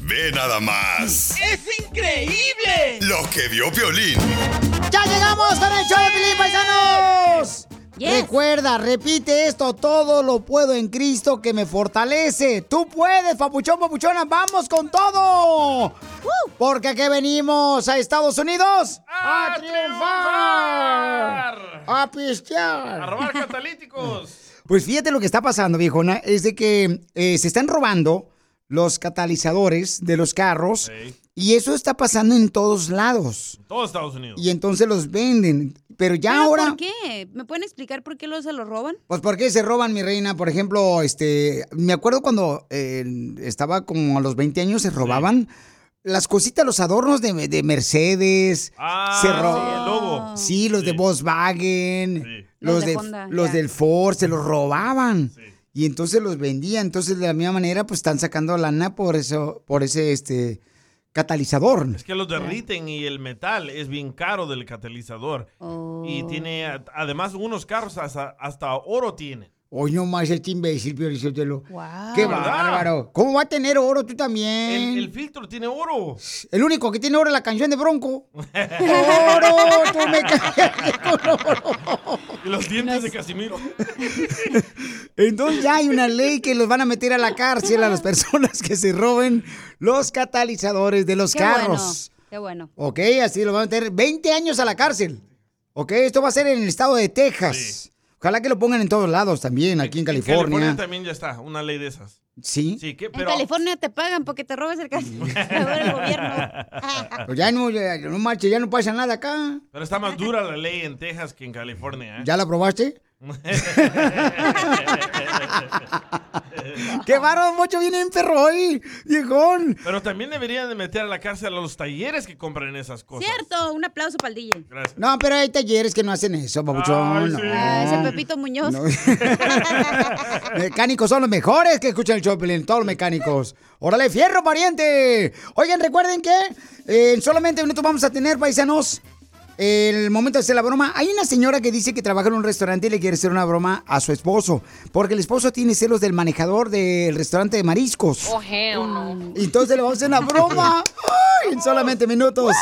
Ve nada más ¡Es increíble! lo que vio Violín. ¡Ya llegamos con el show de Pilín, paisanos! Yes. Recuerda, repite esto, todo lo puedo en Cristo que me fortalece. Tú puedes, papuchón, papuchona, vamos con todo. Porque aquí venimos a Estados Unidos a, triunfar, a pistear. A robar catalíticos. Pues fíjate lo que está pasando, viejona, es de que eh, se están robando los catalizadores de los carros Sí. y eso está pasando en todos lados. Todo Estados Unidos. Y entonces los venden. Pero ya ¿Pero ahora... ¿Por qué? ¿Me pueden explicar por qué lo, se lo roban? Pues ¿por qué se roban, mi reina? Por ejemplo, este, me acuerdo cuando eh, estaba como a los 20 años se robaban las cositas, los adornos de, de Mercedes. Ah, se sí, ro- el logo. Sí, los de Volkswagen, Sí. los, Los de Honda, los del Ford, se los robaban. Y entonces los vendían. Entonces, de la misma manera, pues están sacando lana por eso, por ese este catalizador. Es que los derriten y el metal es bien caro del catalizador. Oh. Y tiene, además, unos carros hasta, hasta oro tienen. Hoy no más este imbécil, Pio Lizotelo. Wow. Qué bárbaro. ¿Cómo va a tener oro tú también? El, el filtro tiene oro. El único que tiene oro es la canción de Bronco. ¡Oro! ¡Tú me con oro! Y los dientes de Casimiro. Entonces ya hay una ley que los van a meter a la cárcel a las personas que se roben los catalizadores de los Qué carros. bueno. Qué bueno. Ok, así lo van a meter 20 años a la cárcel. Ok, esto va a ser en el estado de Texas. Ojalá que lo pongan en todos lados también, aquí en California. también ya está, una ley de esas. Sí. Sí, que, En pero... California te pagan porque te robes el gobierno. Pues ya no, ya, no marches, ya no pasa nada acá. Pero está más dura la ley en Texas que en California, ¿eh? ¿Ya la probaste? ¡Qué bárbaro! Mucho viene en perro hoy, viejón. Pero también deberían de meter a la cárcel a los talleres que compran esas cosas. Cierto, un aplauso para el DJ. Gracias. No, pero hay talleres que no hacen eso, papuchón. Ay, no. sí. Ah, ese Pepito Muñoz. No. mecánicos son los mejores que escuchan el Choplin, todos los mecánicos. ¡Órale, fierro, pariente! Oigan, recuerden que eh, en solamente minutos vamos a tener, paisanos, el momento de hacer la broma. Hay una señora que dice que trabaja en un restaurante y le quiere hacer una broma a su esposo. Porque el esposo tiene celos del manejador del restaurante de mariscos. Y Entonces le vamos a hacer una broma Ay, en solamente minutos.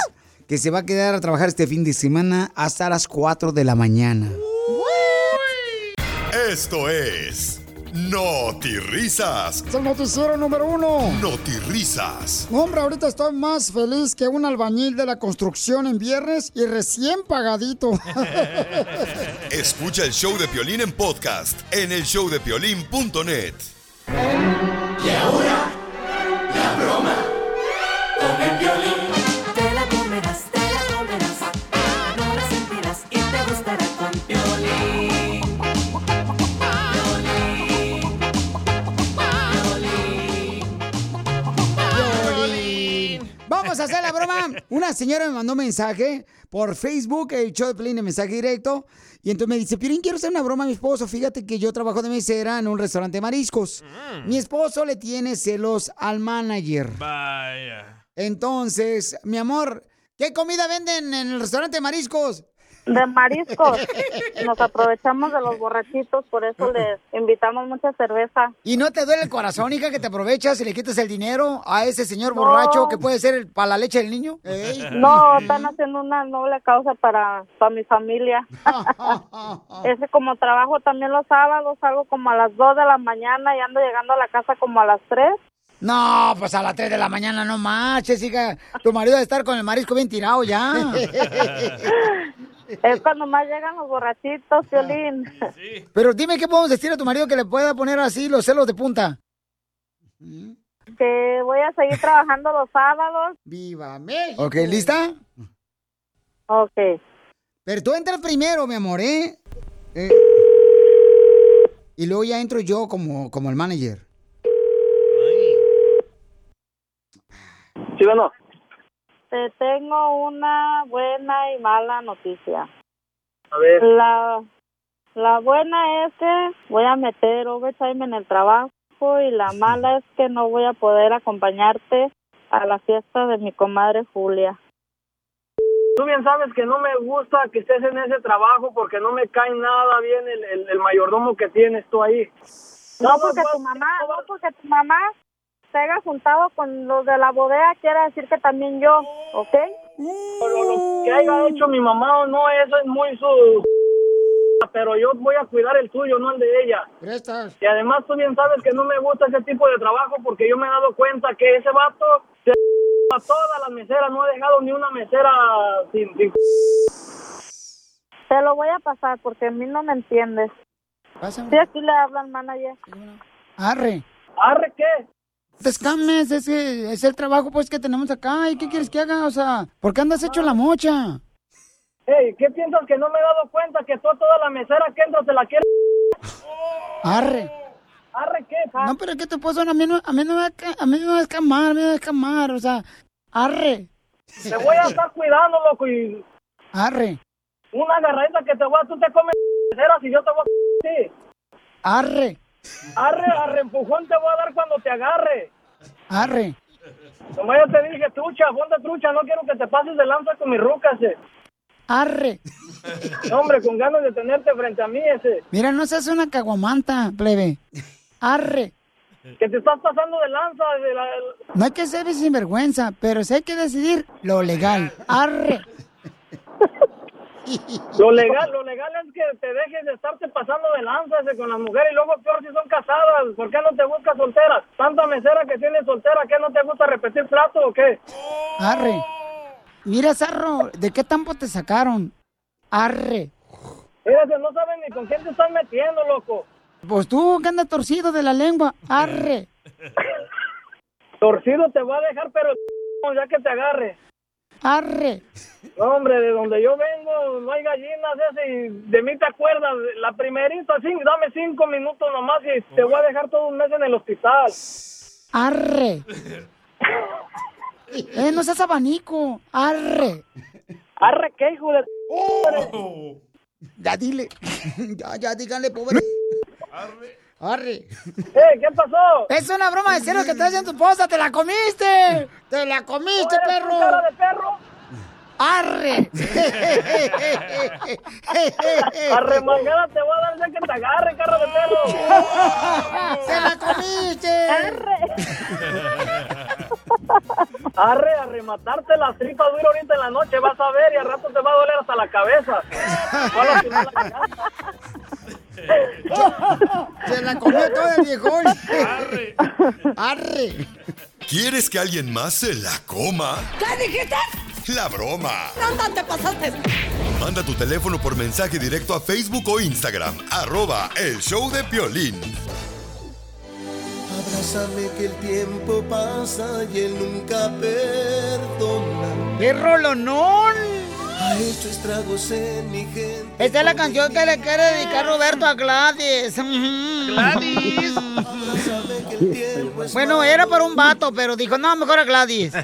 Que se va a quedar a trabajar este fin de semana hasta las 4 de la mañana. Esto es Risas. Es el noticiero número uno. Risas. Hombre, ahorita estoy más feliz que un albañil de la construcción en viernes y recién pagadito. Escucha el show de Piolín en podcast en el showdepiolín.net. Te broma. Una señora me mandó un mensaje por Facebook, el show de Pelín de mensaje directo. Y entonces me dice, Piolín, quiero hacer una broma a mi esposo. Fíjate que yo trabajo de mesera en un restaurante de mariscos. Mi esposo le tiene celos al manager. Vaya. Entonces, mi amor, ¿qué comida venden en el restaurante de mariscos? De mariscos. Nos aprovechamos de los borrachitos, por eso les invitamos mucha cerveza. ¿Y no te duele el corazón, hija, que te aprovechas y le quitas el dinero a ese señor borracho que puede ser el- para la leche del niño? Ey. No, están haciendo una noble causa para, para mi familia. Ese como trabajo también los sábados, salgo como a las 2 de la mañana y ando llegando a la casa como a las 3. No, pues a las 3 de la mañana no marches, hija. Tu marido debe estar con el marisco bien tirado ya. Es cuando más llegan los borrachitos, Violín. Pero dime qué podemos decir a tu marido que le pueda poner así los celos de punta. Que voy a seguir trabajando los sábados. ¡Viva México! Ok, ¿lista? Ok. Pero tú entras primero, mi amor, ¿eh? Eh, Y luego ya entro yo como, como el manager. Sí, bueno. Te tengo una buena y mala noticia. A ver. La, la buena es que voy a meter overtime en el trabajo y la mala es que no voy a poder acompañarte a la fiesta de mi comadre Julia. Tú bien sabes que no me gusta que estés en ese trabajo porque no me cae nada bien el, el, el mayordomo que tienes tú ahí. No porque tu mamá, no porque tu mamá se haya juntado con los de la bodega quiere decir que también yo, ¿ok? Pero lo que haya hecho mi mamá o no, eso es muy su... Pero yo voy a cuidar el tuyo, no el de ella. Prestas. Y además tú bien sabes que no me gusta ese tipo de trabajo porque yo me he dado cuenta que ese vato se a todas las meseras, no ha dejado ni una mesera sin... sin... Te lo voy a pasar porque a mí no me entiendes. Sí, aquí le hablan manager. Arre. ¿Arre qué? Te escames, es, que- es el trabajo pues que tenemos acá. ¿Y qué quieres que haga? O sea, ¿por qué andas hecho la mocha? Hey, ¿qué piensas que no me he dado cuenta que tú a toda la mesera que entra te la quieres? Arre. ¿Arre qué? No, pero que tu esposo a mí no, a mí no me va a, ca- a mí no me va a escamar, a mí no me va a escamar, o sea, arre. Te voy a estar cuidando, loco, y Arre. una agarradita que te voy a... Tú te comes meseras y yo te voy a... Sí. Arre. Arre, arre, empujón te voy a dar cuando te agarre. Arre. Como ya te dije, trucha, ponte trucha, no quiero que te pases de lanza con mi ruca ese. Arre. No, hombre, con ganas de tenerte frente a mí ese. Mira, no seas una caguamanta, plebe. Arre. Que te estás pasando de lanza. De la, No hay que ser sinvergüenza, pero sí hay que decidir lo legal. Arre. Lo legal, lo legal es que te dejes de estarte pasando de lanza ese con las mujeres y luego peor si son casadas. ¿Por qué no te buscas solteras? Tanta mesera que tienes soltera, ¿qué no te gusta repetir plato o qué? Arre. Mira, Zarro, ¿de qué tampo te sacaron? Arre. Fíjate, no saben ni con quién te estás metiendo, loco. Pues tú que andas torcido de la lengua. Arre. Torcido te va a dejar, pero ya que te agarre. Arre. No, hombre, de donde yo vengo no hay gallinas ese y de mí te acuerdas. La primerita, sí, dame cinco minutos nomás y te voy a dejar todo un mes en el hospital. Arre. Eh, no seas abanico. Arre. ¿Arre qué, hijo de... Ya dile. Ya, ya, díganle, pobre. Arre. ¡Eh, qué pasó! Es una broma de celos que te haciendo tu esposa. ¡Te la comiste! ¡Te la comiste, ¿Eres perro! cara de perro? ¡Arre! Arremangada te voy a dar ya que te agarre, cara de perro. ¡Se la comiste! Arre, a rematarte la tripa dura ahorita en la noche, vas a ver, y al rato te va a doler hasta la cabeza. Se la comió todo el viejón. Arre. Arre. ¿Quieres que alguien más se la coma? ¿Qué dijiste? La broma. ¿Dónde te pasaste? Manda tu teléfono por mensaje directo a Facebook o Instagram. Arroba el show de Piolín. Abrázame que el tiempo pasa y él nunca perdona. ¡Qué rolonón! Ha hecho estragos en mi gente. Esta es la canción que le quiere dedicar Roberto a Gladys. Gladys. Bueno, era para un vato, pero dijo, no, mejor a Gladys.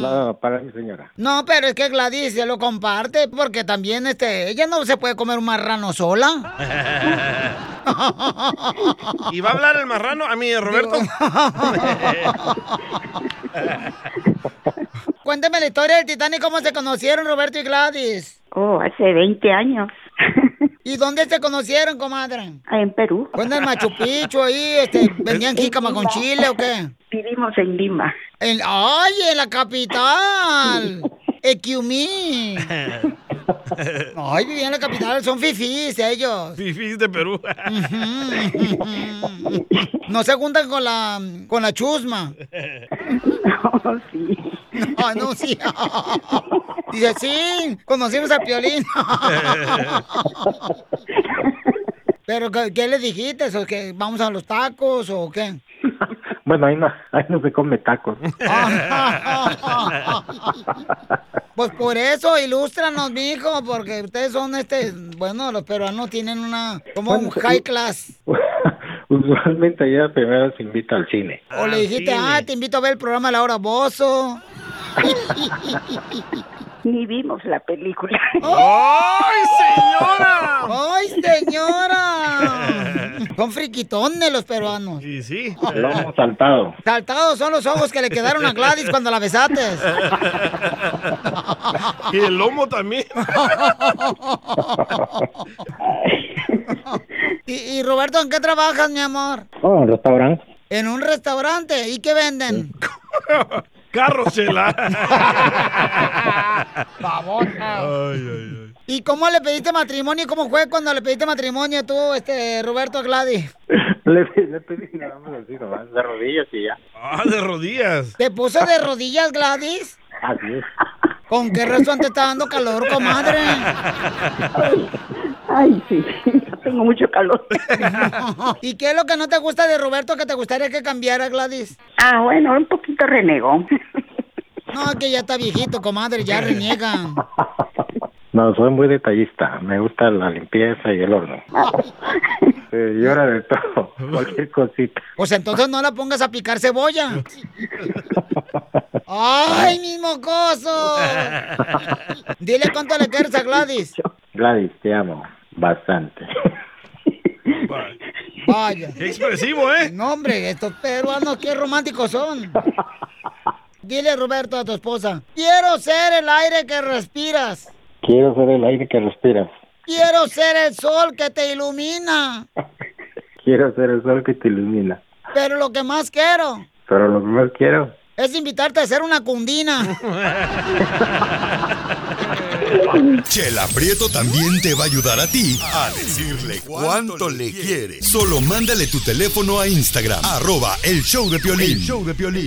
No, para mi señora. No, pero es que Gladys se lo comparte porque también este, ella no se puede comer un marrano sola. ¿Y va a hablar el marrano? A mí, Roberto. Cuénteme la historia del Titanic, cómo se conocieron Roberto y Gladys. Oh, hace 20 años. ¿Y dónde se conocieron, comadre? En Perú. ¿Fue en el Machu Picchu ahí? Este, ¿Vendían jícama con chile o qué? Vivimos en Lima. En, ¡Ay, en la capital! ¡Equiumí! Ay, vivían en la capital, son fifís ellos. Fifís de Perú. No se juntan con la, con la chusma. Oh, sí. No, no, sí. Dice, sí, conocimos a Piolín. Pero, ¿qué, qué le dijiste? ¿O que ¿Vamos a los tacos o qué? Bueno, ahí no, ahí no se come tacos. Pues por eso, ilústranos, mijo, porque ustedes son, este, bueno, los peruanos tienen una, como un high class. Usualmente ya primero se invita al cine. O le dijiste, ah, te invito a ver el programa La Hora Bozo. Ni vimos la película. ¡Ay, señora! ¡Ay, señora! Son friquitones los peruanos. Y sí. Lomo saltado. Saltados son los ojos que le quedaron a Gladys cuando la besaste. Y el lomo también. y, y Roberto, ¿en qué trabajas, mi amor? Oh, un restaurante. En un restaurante. ¿Y qué venden? Carros, chela. ¿Y cómo le pediste matrimonio? ¿Cómo fue cuando le pediste matrimonio tú, este, Roberto a Gladys? Le, le pedí nada más así nomás, de rodillas y ya. Ah, de rodillas. ¿Te puso de rodillas, Gladys? Así es. ¿Con qué razón te está dando calor, comadre? Ay, sí, tengo mucho calor. ¿Y qué es lo que no te gusta de Roberto que te gustaría que cambiara, Gladys? Ah, bueno, un poquito renegó. No, que ya está viejito, comadre, ya reniega. No, soy muy detallista. Me gusta la limpieza y el horno. Sí, llora de todo, cualquier cosita. Pues entonces no la pongas a picar cebolla. ¡Ay, mi mocoso! Dile cuánto le quieres a Gladys. Gladys, te amo bastante. Vaya. Qué expresivo, ¿eh? No, hombre, estos peruanos qué románticos son. Dile, Roberto, a tu esposa. Quiero ser el aire que respiras. Quiero ser el aire que respiras. Quiero ser el sol que te ilumina. Quiero ser el sol que te ilumina. Pero lo que más quiero Pero lo que más quiero es invitarte a hacer una cundina. Chela Prieto también te va a ayudar a ti a decirle cuánto le quiere. Solo mándale tu teléfono a Instagram, arroba el show de Piolín. El show de Piolín.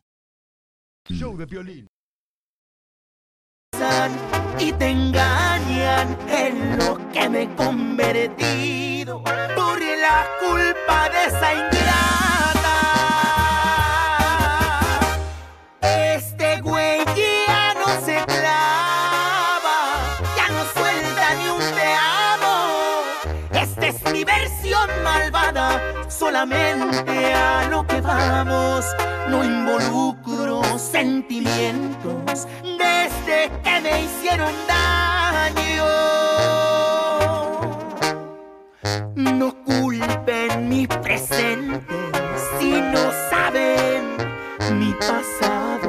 Show de Piolín. y te engañan en lo que me he convertido por la culpa de esa ingrata. Este güey ya no se clava, ya no suelta ni un te amo. Esta es mi versión malvada, solamente a lo que vamos. No involucro sentimientos desde que me hicieron daño. No culpen mi presente si no saben mi pasado.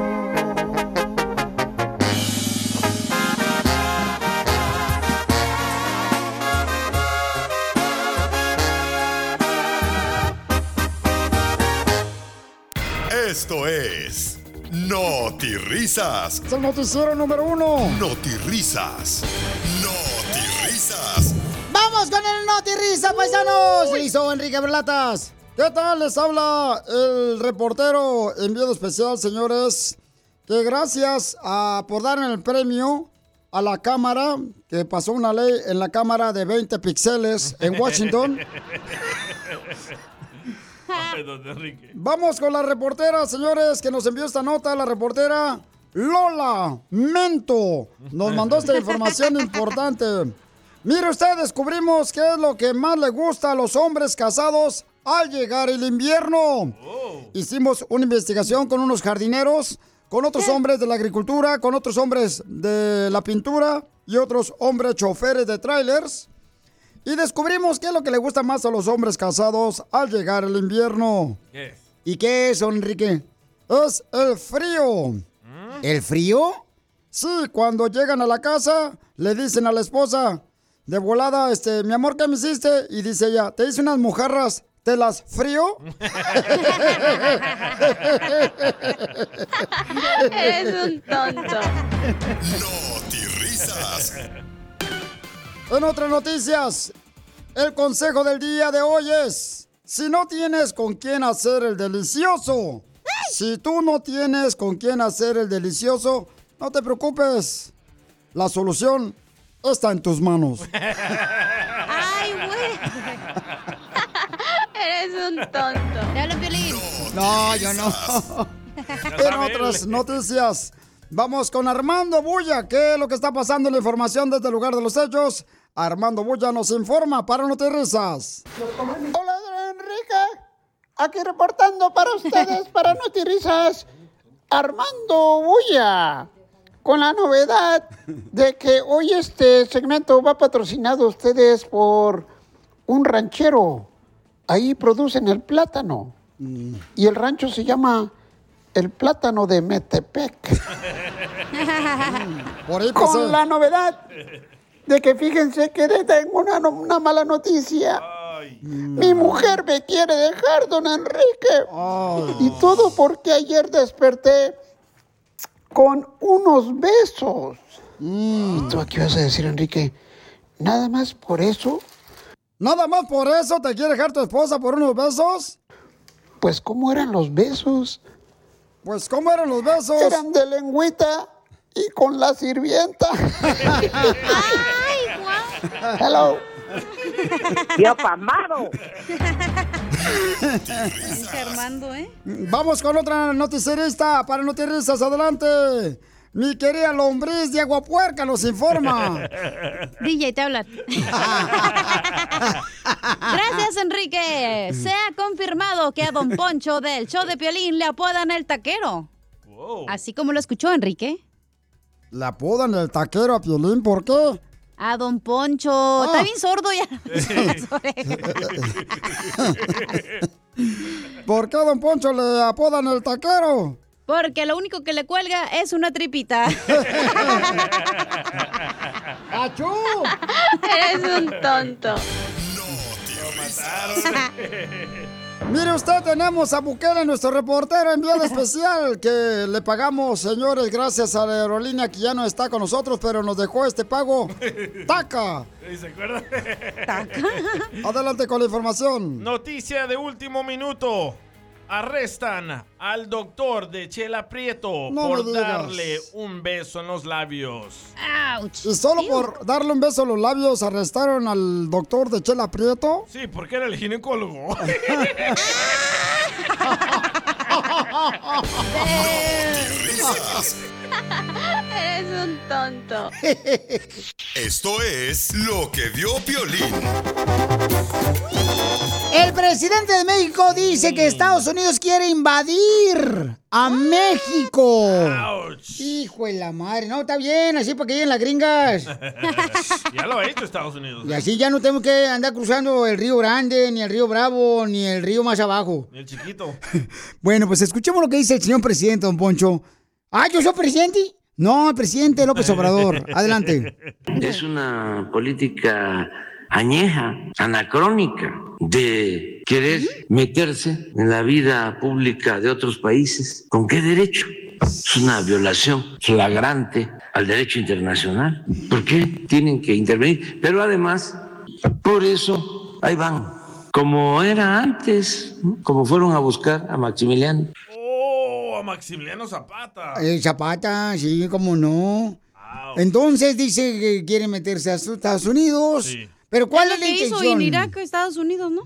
Esto es Notirrisas. Es el noticiero número uno. Notirrisas. Notirrisas. ¡Vamos con el Noti Risa, paisanos! Listo, Enrique Berlatas. ¿Qué tal? Les habla el reportero enviado especial, señores. Que gracias a, por dar el premio a la Cámara, que pasó una ley en la Cámara de 20 píxeles en Washington. Ay, don Enrique. Vamos con la reportera, señores, que nos envió esta nota, la reportera Lola Mento. Nos mandó esta información importante. Mire usted, descubrimos qué es lo que más le gusta a los hombres casados al llegar el invierno. Hicimos una investigación con unos jardineros, con otros hombres de la agricultura, con otros hombres de la pintura y otros hombres choferes de trailers. Y descubrimos qué es lo que le gusta más a los hombres casados al llegar el invierno. ¿Qué? ¿Y qué es, Enrique? Es el frío. ¿El frío? Sí, cuando llegan a la casa, le dicen a la esposa, de volada, este, mi amor, ¿qué me hiciste? Y dice ella, te hice unas mojarras, ¿te las frío? Eres un tonto. risas. En otras noticias, el consejo del día de hoy es, si no tienes con quién hacer el delicioso, si tú no tienes con quién hacer el delicioso, no te preocupes. La solución está en tus manos. Ay, güey. Eres un tonto. Dale, Piolín. No, yo no. en otras noticias, vamos con Armando Bulla. ¿Qué es lo que está pasando en la información desde el lugar de los hechos? Armando Bulla nos informa para No Te Risas. Hola, Enrique. Aquí reportando para ustedes, para Notirizas, Armando Bulla. Con la novedad de que hoy este segmento va patrocinado a ustedes por un ranchero. Ahí producen el plátano. Y el rancho se llama El Plátano de Metepec. Por ahí pasé. Con la novedad de que fíjense que tengo una, no- una mala noticia. Mi mujer me quiere dejar, don Enrique. Y todo porque ayer desperté con unos besos. ¿Y tú qué vas a decir, Enrique? ¿Nada más por eso? ¿Nada más por eso te quiere dejar tu esposa por unos besos? Pues, ¿cómo eran los besos? Pues, ¿cómo eran los besos? Eran de lengüita y con la sirvienta. Ay, guau. Hello. Tío Pamado. Armando, ¿eh? Vamos con otra noticierista para Noticias. Adelante. Mi querida lombriz de Aguapuerca nos informa. DJ, te hablan. Enrique. Se ha confirmado que a Don Poncho del show de Piolín le apodan el taquero. Así como lo escuchó Enrique. Le apodan el taquero a Piolín, ¿por qué? A Don Poncho. Está bien sordo ya. ¿Por qué a Don Poncho le apodan el taquero? Porque lo único que le cuelga es una tripita. ¡Achú! Eres un tonto. Mire usted, tenemos a Bukele, nuestro reportero enviado especial, que le pagamos, señores, gracias a la aerolínea que ya no está con nosotros, pero nos dejó este pago. ¡Taca! ¿Se acuerda? Adelante con la información. Noticia de último minuto. Arrestan al doctor de Chela Prieto No por darle un beso en los labios. Y solo por darle un beso a los labios arrestaron al doctor de Chela Prieto. Sí, porque era el ginecólogo. Eres un tonto. Esto es lo que vio Piolín. El presidente de México dice que Estados Unidos quiere invadir a México. Hijo de la madre, no, está bien, así para que lleguen las gringas. ya lo ha hecho Estados Unidos. Y así ya no tenemos que andar cruzando el río Grande, ni el río Bravo, ni el río más abajo. El chiquito. Bueno, pues escuchemos lo que dice el señor presidente, don Poncho. Ah, ¿yo soy presidente? No, el presidente López Obrador. Adelante. Es una política añeja, anacrónica, de querer meterse en la vida pública de otros países. ¿Con qué derecho? Es una violación flagrante al derecho internacional. ¿Por qué tienen que intervenir? Pero además, por eso, ahí van. Como era antes, ¿no? como fueron a buscar a Maximiliano. Oh, Maximiliano Zapata. El Zapata, sí, cómo no. Entonces dice que quiere meterse a Estados Unidos. Pero ¿cuál Es es lo la que hizo intención? en Irak, Estados Unidos, ¿no?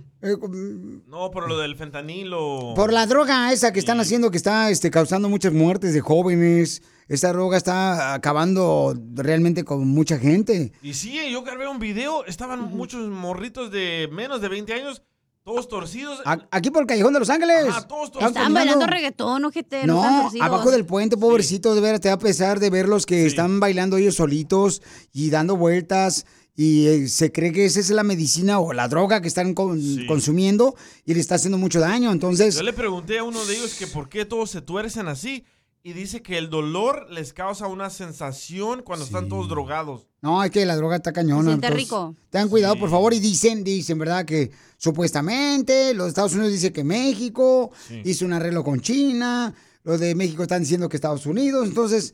No, por lo del fentanilo. Por la droga esa que están haciendo, que está este, causando muchas muertes de jóvenes. Esta droga está acabando realmente con mucha gente. Y sí, yo grabé un video, estaban muchos morritos de menos de 20 años, todos torcidos. A- Aquí por el Callejón de Los Ángeles. Ajá, todos Estaban Están bailando reggaetón, ojete. No, No, están torcidos. abajo del puente, pobrecito, de veras, te va a pesar de verlos que están bailando ellos solitos y dando vueltas y eh, se cree que esa es la medicina o la droga que están con- consumiendo y le está haciendo mucho daño. Entonces, Yo le pregunté a uno de ellos que por qué todos se tuercen así y dice que el dolor les causa una sensación cuando están todos drogados. No, es que la droga está cañona. Se siente entonces, rico. Tengan cuidado, por favor, y dicen, dicen, ¿verdad? Que supuestamente los Estados Unidos dicen que México Sí. hizo un arreglo con China, los de México están diciendo que Estados Unidos, entonces...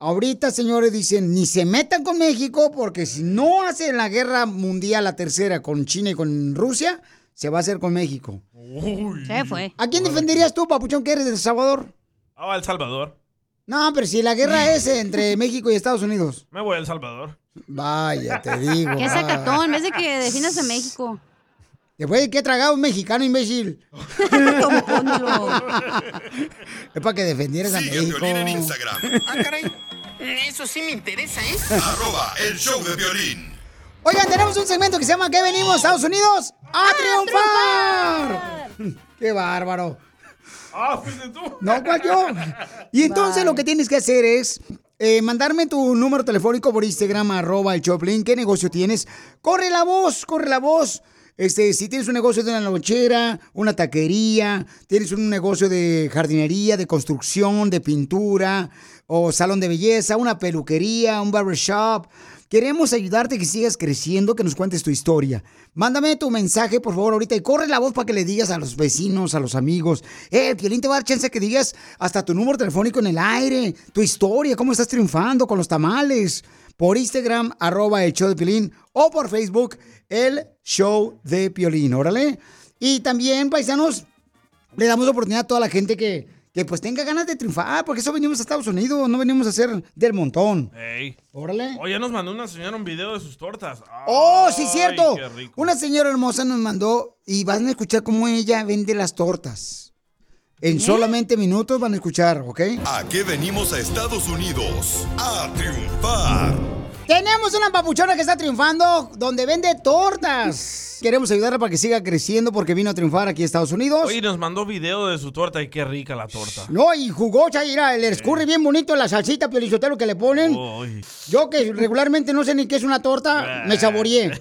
Ahorita, señores, dicen, ni se metan con México porque si no hacen la guerra mundial, la tercera, con China y con Rusia, se va a hacer con México. Se fue. ¿A quién defenderías tú, papuchón, que eres de El Salvador? Ah, El Salvador. No, pero si la guerra es entre México y Estados Unidos. Me voy a El Salvador. Vaya, te digo. Qué sacatón, en vez de que defiendas a México. Después de que he tragado un mexicano, imbécil. es para que defendieras a Sigue México. Piolín en Instagram. Ah, caray. Eso sí me interesa, ¿eh? Arroba el show de violín. Oigan, tenemos un segmento que se llama ¿Qué venimos, Estados Unidos? ¡A, triunfar! ¡Qué bárbaro! Ah, fuiste tú. No, ¿cuál yo? Y entonces lo que tienes que hacer es eh, mandarme tu número telefónico por Instagram, arroba el Choplin. ¿Qué negocio tienes? Corre la voz, corre la voz. Este, si tienes un negocio de una lonchera, una taquería, tienes un negocio de jardinería, de construcción, de pintura, o salón de belleza, una peluquería, un barbershop. Queremos ayudarte que sigas creciendo, que nos cuentes tu historia. Mándame tu mensaje, por favor, ahorita y corre la voz para que le digas a los vecinos, a los amigos. Eh, Piolín te va a dar chance que digas hasta tu número telefónico en el aire, tu historia, cómo estás triunfando con los tamales. Por Instagram, arroba el show de Piolín, o por Facebook, el show de Piolín, órale. Y también, paisanos, le damos oportunidad a toda la gente que, que pues tenga ganas de triunfar, porque eso venimos a Estados Unidos, no venimos a hacer del montón. Ey. Órale. Oh, ya nos mandó una señora un video de sus tortas. Oh, sí, cierto. qué rico. Una señora hermosa nos mandó y van a escuchar cómo ella vende las tortas. En solamente minutos van a escuchar, ¿ok? ¿A qué venimos a Estados Unidos? A triunfar. Tenemos una papuchona que está triunfando donde vende tortas. Queremos ayudarla para que siga creciendo porque vino a triunfar aquí a Estados Unidos. Oye, nos mandó video de su torta y qué rica la torta. No, y jugosa, mira, le escurre bien bonito la salsita piolichotero que le ponen. Yo que regularmente no sé ni qué es una torta, me saboreé.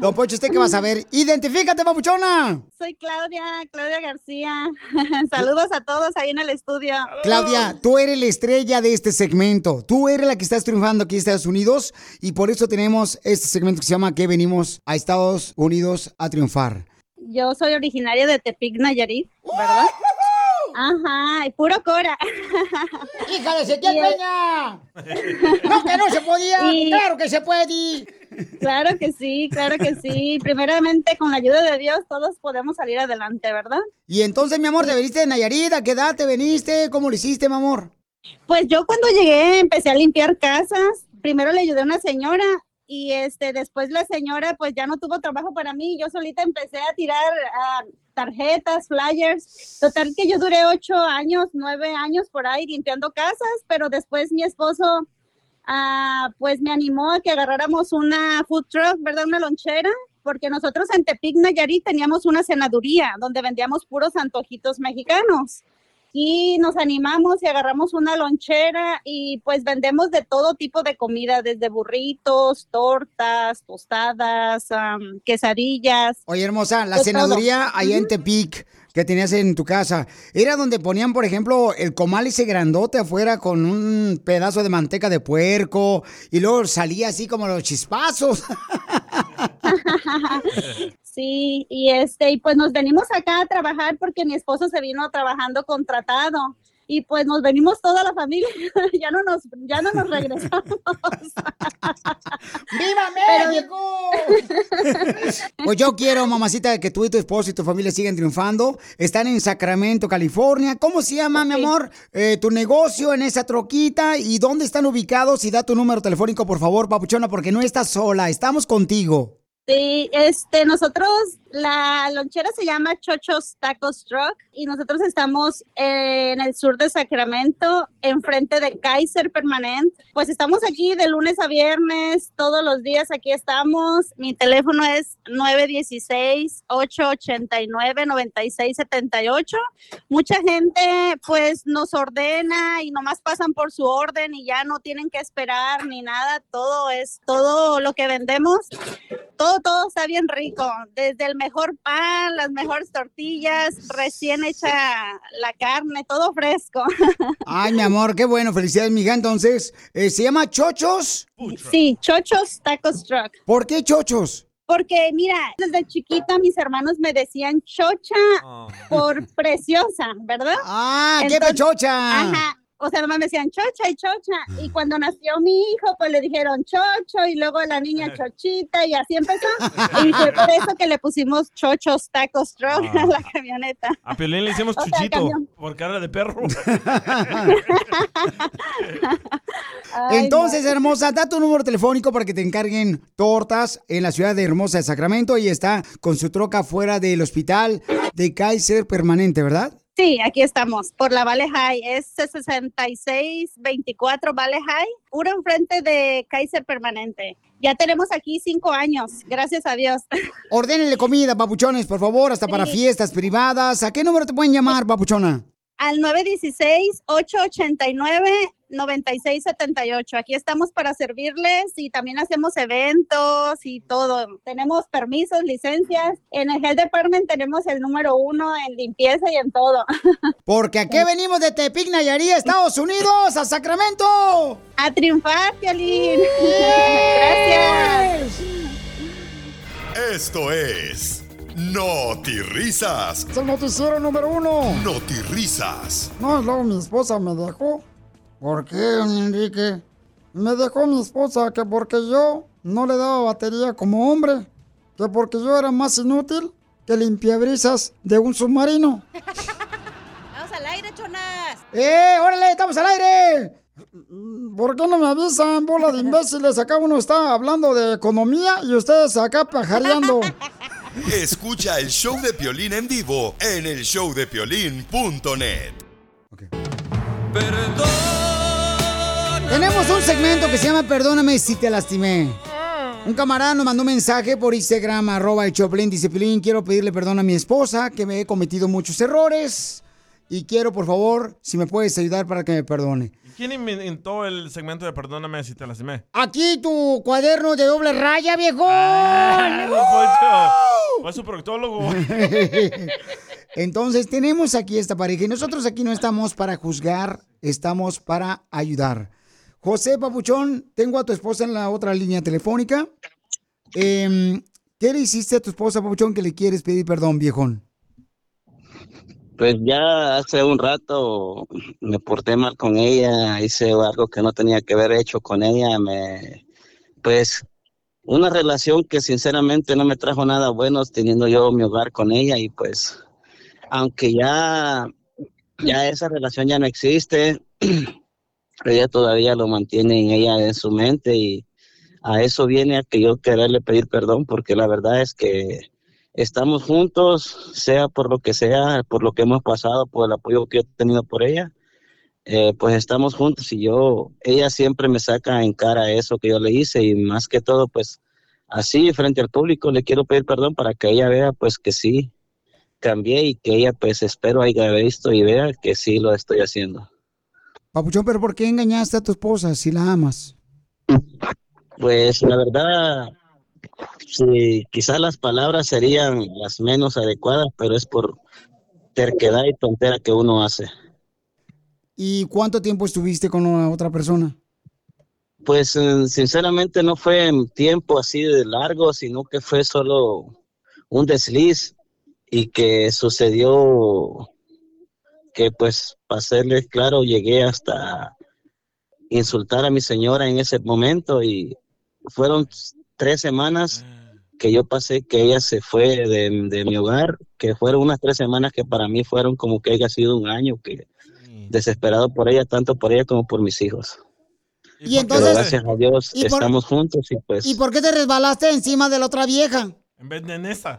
Don Pocho, ¿usted qué va a saber? Identifícate, papuchona. Soy Claudia, Claudia García. Saludos a todos ahí en el estudio. Claudia, tú eres la estrella de este segmento. Tú eres la que estás triunfando aquí en Estados Unidos y por eso tenemos este segmento que se llama Que venimos a Estados Unidos a triunfar. Yo soy originaria de Tepic, Nayarit, ¿verdad? Ajá, y puro Cora. ¡Hija de Ezequiel Peña! ¡No, que no se podía! ¡Claro que se puede! Claro que sí, claro que sí. Primeramente, con la ayuda de Dios, todos podemos salir adelante, ¿verdad? Y entonces, mi amor, ¿te veniste de Nayarit? ¿A qué edad te veniste? ¿Cómo lo hiciste, mi amor? Pues yo cuando llegué empecé a limpiar casas. Primero le ayudé a una señora y este después la señora pues ya no tuvo trabajo para mí. Yo solita empecé a tirar tarjetas, flyers. Total que yo duré ocho años, nueve años por ahí limpiando casas, pero después mi esposo ah, pues me animó a que agarráramos una food truck, ¿verdad? Una lonchera. Porque nosotros en Tepic, Nayarit, teníamos una cenaduría donde vendíamos puros antojitos mexicanos y nos animamos y agarramos una lonchera y pues vendemos de todo tipo de comida, desde burritos, tortas, tostadas, quesadillas. Oye, hermosa, la senaduría todo. allá en Tepic que tenías en tu casa, ¿era donde ponían, por ejemplo, el comal ese grandote afuera con un pedazo de manteca de puerco y luego salía así como los chispazos? Sí, y este, y pues nos venimos acá a trabajar porque mi esposo se vino trabajando contratado. y pues nos venimos toda la familia, ya no nos, ya no nos regresamos. ¡Viva México! Pues yo quiero, mamacita, que tú y tu esposo y tu familia sigan triunfando. Están en Sacramento, California. ¿Cómo se llama, mi amor, eh, tu negocio en esa troquita? ¿Y dónde están ubicados? Y da tu número telefónico, por favor, papuchona, porque no estás sola. Estamos contigo. Sí, este, nosotros, la lonchera se llama Chochos Tacos Truck y nosotros estamos en el sur de Sacramento, enfrente de Kaiser Permanent. Pues estamos aquí de lunes a viernes, todos los días aquí estamos. Mi teléfono es 916-889-9678. Mucha gente pues nos ordena y nomás pasan por su orden y ya no tienen que esperar ni nada. Todo es, todo lo que vendemos, todo, todo está bien rico. Desde el mejor pan, las mejores tortillas, recién hecha la carne, todo fresco. Ay, mi amor, qué bueno. Felicidades, mija. Entonces, eh, ¿se llama Chochos? Sí, Chochos Tacos Truck. ¿Por qué Chochos? Porque mira, desde chiquita mis hermanos me decían chocha por preciosa, ¿verdad? Ah, qué pechocha. Ajá. O sea, nomás me decían chocha y chocha. Y cuando nació mi hijo, pues le dijeron chocho y luego la niña chochita y así empezó. Y fue por eso que le pusimos chochos tacos truck a la camioneta. A Piolín le hicimos O sea, chuchito camión. por cara de perro. Entonces, hermosa, da tu número telefónico para que te encarguen tortas en la ciudad de Hermosa de Sacramento y está con su troca fuera del hospital de Kaiser Permanente, ¿verdad? Sí, aquí estamos, por la Vale High. Es 6624 Vale High, puro enfrente de Kaiser Permanente. Ya tenemos aquí cinco años, gracias a Dios. Ordénenle comida, papuchones, por favor, hasta para fiestas privadas. ¿A qué número te pueden llamar, papuchona? Al 916-889-9678. Aquí estamos para servirles y también hacemos eventos y todo. Tenemos permisos, licencias. En el Health Department tenemos el número uno en limpieza y en todo. Porque aquí venimos de Tepic, Nayarit, Estados Unidos, a Sacramento. A triunfar, Piolín. Gracias. Esto es Risas. Es el noticiero número uno. Risas. No, luego mi esposa me dejó. ¿Por qué, don Enrique? Me dejó mi esposa que porque yo no le daba batería como hombre, que porque yo era más inútil que limpiabrisas de un submarino. Vamos al aire, chonas. ¡Eh, órale, estamos al aire! ¿Por qué no me avisan, bola de imbéciles? Acá uno está hablando de economía y ustedes acá pajareando. Escucha el show de Piolín en vivo en el showdepiolín.net. Tenemos un segmento que se llama Perdóname si te lastimé. Un camarada nos mandó un mensaje por Instagram, arroba el Choplin, dice Pilín, quiero pedirle perdón a mi esposa, que me he cometido muchos errores. Y quiero, por favor, si me puedes ayudar para que me perdone. ¿Quién inventó el segmento de Perdóname si te lastimé? Aquí tu cuaderno de doble raya, viejo. Ah. Fue su proctólogo. Entonces tenemos aquí esta pareja y nosotros aquí no estamos para juzgar, estamos para ayudar. José Papuchón, tengo a tu esposa en la otra línea telefónica. Em, ¿Qué le hiciste a tu esposa, Papuchón, que le quieres pedir perdón, viejón? Pues ya hace un rato me porté mal con ella, hice algo que no tenía que haber hecho con ella, me, pues una relación que sinceramente no me trajo nada bueno teniendo yo mi hogar con ella y pues aunque ya, ya esa relación ya no existe, ella todavía lo mantiene en ella en su mente y a eso viene a que yo quererle pedir perdón porque la verdad es que estamos juntos, sea por lo que sea, por lo que hemos pasado, por el apoyo que he tenido por ella, eh, pues estamos juntos y yo, ella siempre me saca en cara eso que yo le hice y más que todo, pues así frente al público le quiero pedir perdón para que ella vea pues que sí cambié y que ella pues espero haya visto y vea que sí lo estoy haciendo. Papuchón, pero ¿por qué engañaste a tu esposa si la amas? Pues la verdad, sí, quizás las palabras serían las menos adecuadas, pero es por terquedad y tontera que uno hace. ¿Y cuánto tiempo estuviste con la otra persona? Pues eh, sinceramente no fue en tiempo así de largo, sino que fue solo un desliz y que sucedió que pues para serles claro, llegué hasta insultar a mi señora en ese momento y fueron tres semanas que yo pasé que ella se fue de, de mi hogar, que fueron unas tres semanas que para mí fueron como que haya sido un año, que desesperado por ella, tanto por ella como por mis hijos. Y Pero entonces, gracias a Dios ¿y por- estamos juntos y pues ¿y por qué te resbalaste encima de la otra vieja? En vez de en esa.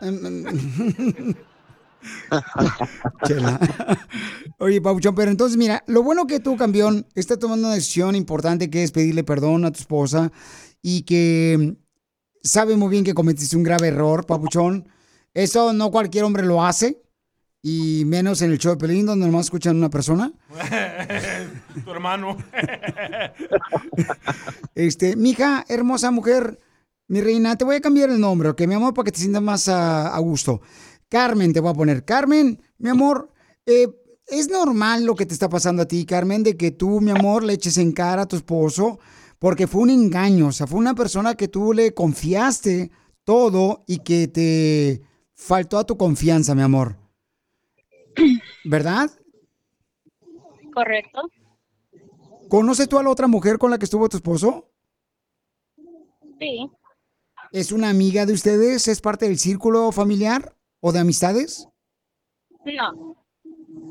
Chela. Oye, Pauchón, pero entonces mira, lo bueno que tú, campeón, estás tomando una decisión importante que es pedirle perdón a tu esposa y que mm, sabe muy bien que cometiste un grave error, Papuchón. Eso no cualquier hombre lo hace, y menos en el show de Pelín, donde nomás escuchan a una persona. tu hermano. Este, mija, hermosa mujer, mi reina, te voy a cambiar el nombre, ¿ok? Mi amor, para que te sientas más a, a gusto. Carmen, te voy a poner. Carmen, mi amor, eh, es normal lo que te está pasando a ti, Carmen, de que tú, mi amor, le eches en cara a tu esposo, porque fue un engaño, o sea, fue una persona que tú le confiaste todo y que te faltó a tu confianza, mi amor. ¿Verdad? Correcto. ¿Conoces tú a la otra mujer con la que estuvo tu esposo? Sí. ¿Es una amiga de ustedes? ¿Es parte del círculo familiar o de amistades? No.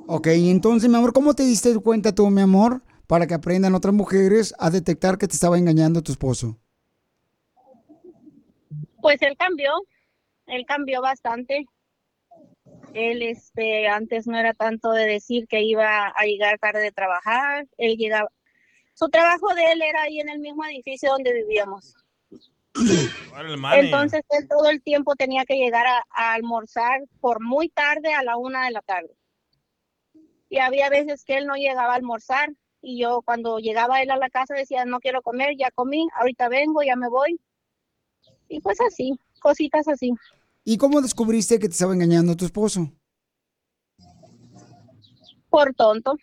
Ok, entonces, mi amor, ¿cómo te diste cuenta tú, mi amor, para que aprendan otras mujeres a detectar que te estaba engañando tu esposo? Pues él cambió, él cambió bastante. Él, este, antes no era tanto de decir que iba a llegar tarde de trabajar, él llegaba, su trabajo de él era ahí en el mismo edificio donde vivíamos. Entonces él todo el tiempo tenía que llegar a, a almorzar por muy tarde a la una de la tarde. Y había veces que él no llegaba a almorzar y yo cuando llegaba él a la casa decía, no quiero comer, ya comí, ahorita vengo, ya me voy. Y pues así, cositas así. ¿Y cómo descubriste que te estaba engañando tu esposo? Por tonto.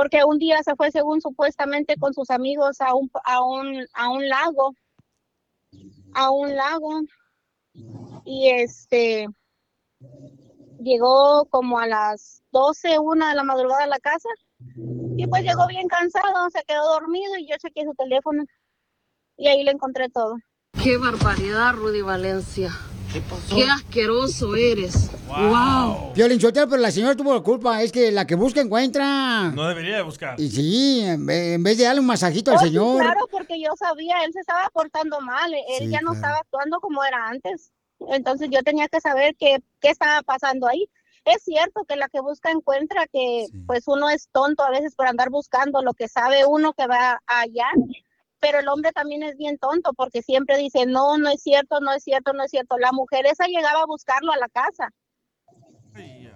Porque un día se fue según supuestamente con sus amigos a un, a un, a un lago. A un lago. Y este llegó como a las 12, una de la madrugada a la casa. Y pues llegó bien cansado, se quedó dormido y yo chequeé su teléfono. Y ahí le encontré todo. Qué barbaridad, Rudy Valencia. ¿Qué asqueroso eres. Wow. Sotelo, pero la señora tuvo la culpa. Es que la que busca encuentra. No debería de buscar. Y sí, en vez de darle un masajito al sí, señor. Claro, porque yo sabía, él se estaba portando mal, él Sí, ya no claro. estaba actuando como era antes. Entonces yo tenía que saber qué, qué estaba pasando ahí. Es cierto que la que busca encuentra que pues uno es tonto a veces por andar buscando lo que sabe uno que va allá, pero el hombre también es bien tonto porque siempre dice, no, no es cierto, no es cierto, no es cierto. La mujer esa llegaba a buscarlo a la casa.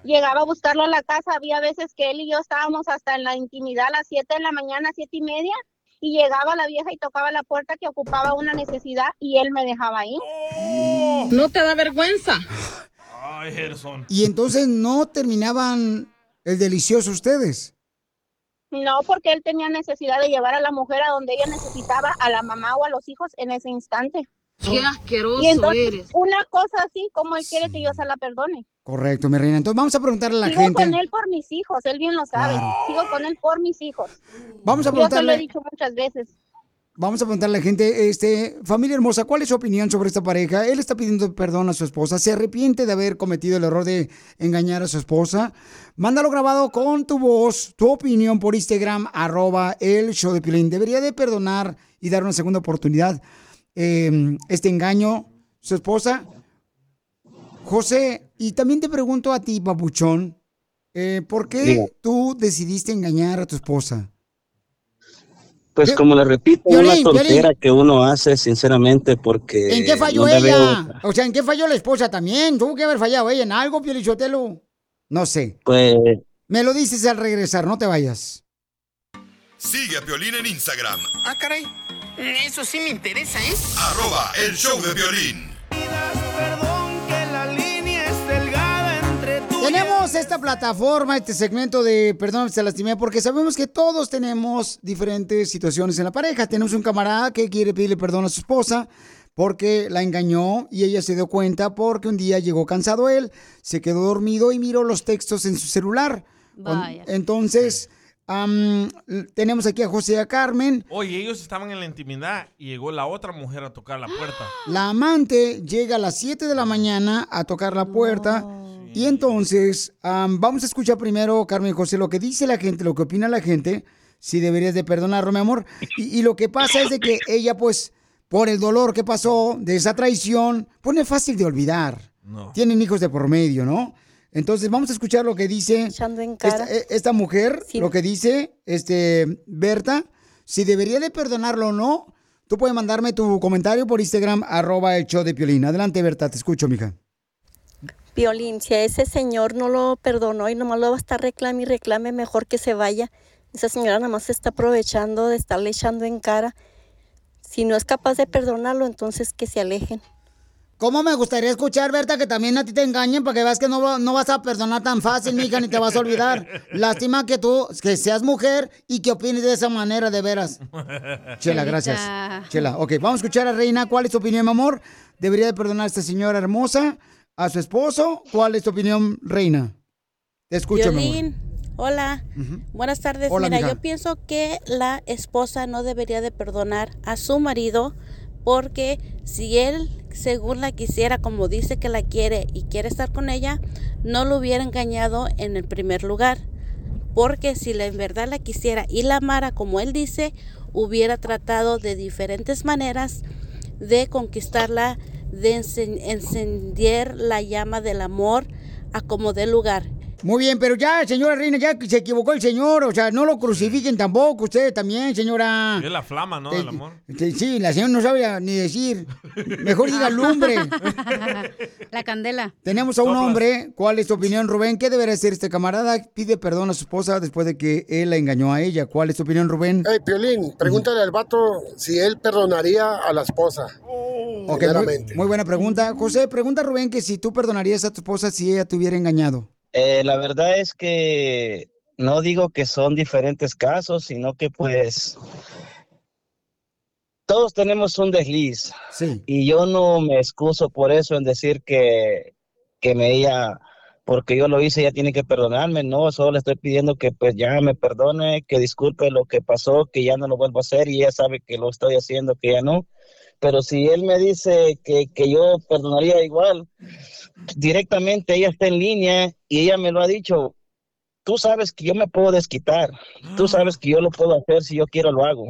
Llegaba a buscarlo a la casa, había veces que él y yo estábamos hasta en la intimidad a las 7 de la mañana, siete y media, y llegaba la vieja y tocaba la puerta que ocupaba una necesidad y él me dejaba ahí. ¿No te da vergüenza? Ay, Gerson. Y entonces no terminaban el delicioso ustedes. No, porque él tenía necesidad de llevar a la mujer a donde ella necesitaba, a la mamá o a los hijos en ese instante. Qué asqueroso Y entonces, eres. una cosa así, como él quiere que yo se la perdone. Correcto, mi reina. Entonces vamos a preguntarle a la Sigo gente. con él por mis hijos, él bien lo sabe. Claro. Sigo con él por mis hijos. Vamos a Yo se lo he preguntarle, dicho muchas veces. Vamos a preguntarle a la gente, este, familia hermosa, ¿cuál es su opinión sobre esta pareja? Él está pidiendo perdón a su esposa, se arrepiente de haber cometido el error de engañar a su esposa. Mándalo grabado con tu voz, tu opinión por Instagram, arroba el show de Piolín. Debería de perdonar y dar una segunda oportunidad eh, este engaño, su esposa. José, y también te pregunto a ti, papuchón, eh, ¿por qué tú decidiste engañar a tu esposa? Pues como le repito, una tontera Piolín. que uno hace sinceramente porque... ¿En qué falló no le ella? veo, O sea, ¿en qué falló la esposa también? Tuvo que haber fallado ella en algo, Piolichotelo. No sé. pues Me lo dices al regresar, no te vayas. Sigue a Piolín en Instagram, Ah, caray. Eso sí me interesa, ¿eh? arroba el show de violín. Que la Tenemos esta plataforma, este segmento de Perdón, se lastimé, porque sabemos que todos tenemos diferentes situaciones en la pareja. Tenemos un camarada que quiere pedirle perdón a su esposa, porque la engañó y ella se dio cuenta porque un día llegó cansado él, se quedó dormido y miró los textos en su celular. Vaya. Entonces, tenemos aquí a José y a Carmen. Oye, ellos estaban en la intimidad y llegó la otra mujer a tocar la puerta. La amante llega a las 7 de la mañana a tocar la puerta. Y entonces, am, vamos a escuchar primero, Carmen y José, lo que dice la gente, lo que opina la gente, si deberías de perdonarlo, mi amor. Y, y lo que pasa es de que ella, pues, por el dolor que pasó de esa traición, pues no es fácil de olvidar. Tienen hijos de por medio, ¿no? Entonces, vamos a escuchar lo que dice esta, e- esta mujer, lo que dice este Berta, si debería de perdonarlo o no. Tú puedes mandarme tu comentario por Instagram, arroba el show de Piolín. Adelante, Berta, te escucho, mija. Piolín, si a ese señor no lo perdonó y nomás lo va a estar reclame y reclame, mejor que se vaya. Esa señora nada más se está aprovechando de estarle echando en cara. Si no es capaz de perdonarlo, entonces que se alejen. ¿Cómo me gustaría escuchar, Berta, que también a ti te engañen para que veas que no vas a perdonar tan fácil, mija, ni te vas a olvidar? Lástima que tú, que seas mujer y que opines de esa manera, de veras. Chela, gracias. Chela, ok, vamos a escuchar a Reina. ¿Cuál es tu opinión, mi amor? ¿Debería de perdonar a esta señora hermosa, a su esposo? ¿Cuál es tu opinión, Reina? Te escucho, mi amor. Violín, hola. Buenas tardes. Hola, Mira, mija. yo pienso que la esposa no debería de perdonar a su marido porque si él, según la quisiera, como dice que la quiere y quiere estar con ella, no lo hubiera engañado en el primer lugar. Porque si la en verdad la quisiera y la amara como él dice, hubiera tratado de diferentes maneras de conquistarla, de encen- encender la llama del amor a como dé lugar. Muy bien, pero ya, señora Reina, ya se equivocó el señor. O sea, no lo crucifiquen tampoco, ustedes también, señora. Es la flama, ¿no? Del amor. Sí, Sí, la señora no sabe ni decir. Mejor diga lumbre. La candela. Tenemos a un hombre. ¿Cuál es tu opinión, Rubén? ¿Qué debería hacer este camarada? Pide perdón a su esposa después de que él la engañó a ella. ¿Cuál es tu opinión, Rubén? Hey, Piolín, pregúntale al vato si él perdonaría a la esposa. Ok, muy, muy buena pregunta. José, pregunta a Rubén que si tú perdonarías a tu esposa si ella te hubiera engañado. Eh, la verdad es que no digo que son diferentes casos, sino que pues todos tenemos un desliz. Y yo no me excuso por eso en decir que, que me ella, porque yo lo hice, ella tiene que perdonarme. No, solo le estoy pidiendo que pues ya me perdone, que disculpe lo que pasó, que ya no lo vuelvo a hacer y ella sabe que lo estoy haciendo, que ya no. Pero si él me dice que, que yo perdonaría igual, directamente ella está en línea y ella me lo ha dicho. Tú sabes que yo me puedo desquitar. Tú sabes que yo lo puedo hacer si yo quiero lo hago.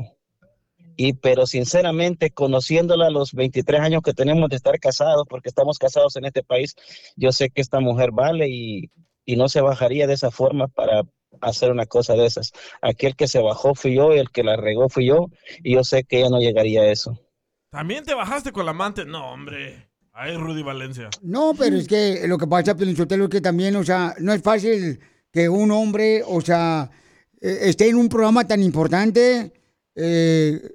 Y pero sinceramente, conociéndola a los 23 años que tenemos de estar casados, porque estamos casados en este país, yo sé que esta mujer vale y, y no se bajaría de esa forma para hacer una cosa de esas. Aquel que se bajó fui yo y el que la regó fui yo y yo sé que ella no llegaría a eso. ¿También te bajaste con la amante? No, hombre. Ay, Rudy Valencia. No, pero es que lo que pasa, Pelichotelo, es que también, o sea, no es fácil que un hombre, o sea, eh, esté en un programa tan importante eh,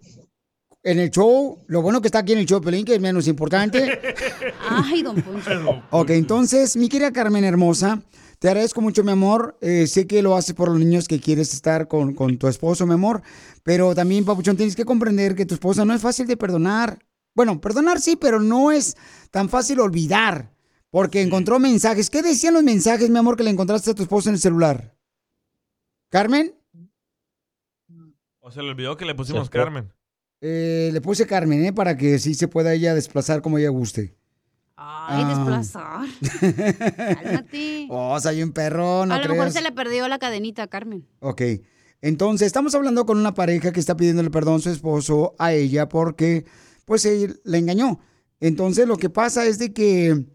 en el show. Lo bueno que está aquí en el show, Pelín, que es menos importante. Ay, don Poncho. Ok, entonces, mi querida Carmen Hermosa, te agradezco mucho, mi amor. Eh, sé que lo haces por los niños que quieres estar con, con tu esposo, mi amor. Pero también, Papuchón, tienes que comprender que tu esposa no es fácil de perdonar. Bueno, perdonar sí, pero no es tan fácil olvidar. Porque encontró mensajes. ¿Qué decían los mensajes, mi amor, que le encontraste a tu esposo en el celular? ¿Carmen? O se le olvidó que le pusimos Carmen. Eh, le puse Carmen, ¿eh? Para que sí se pueda ella desplazar como ella guste. Ay, Ah. desplazar. Cálmate. Oh, soy un perro, no a lo mejor se le perdió la cadenita a Carmen. Ok. Entonces, estamos hablando con una pareja que está pidiéndole perdón a su esposo a ella porque, pues, él la engañó. Entonces, lo que pasa es de que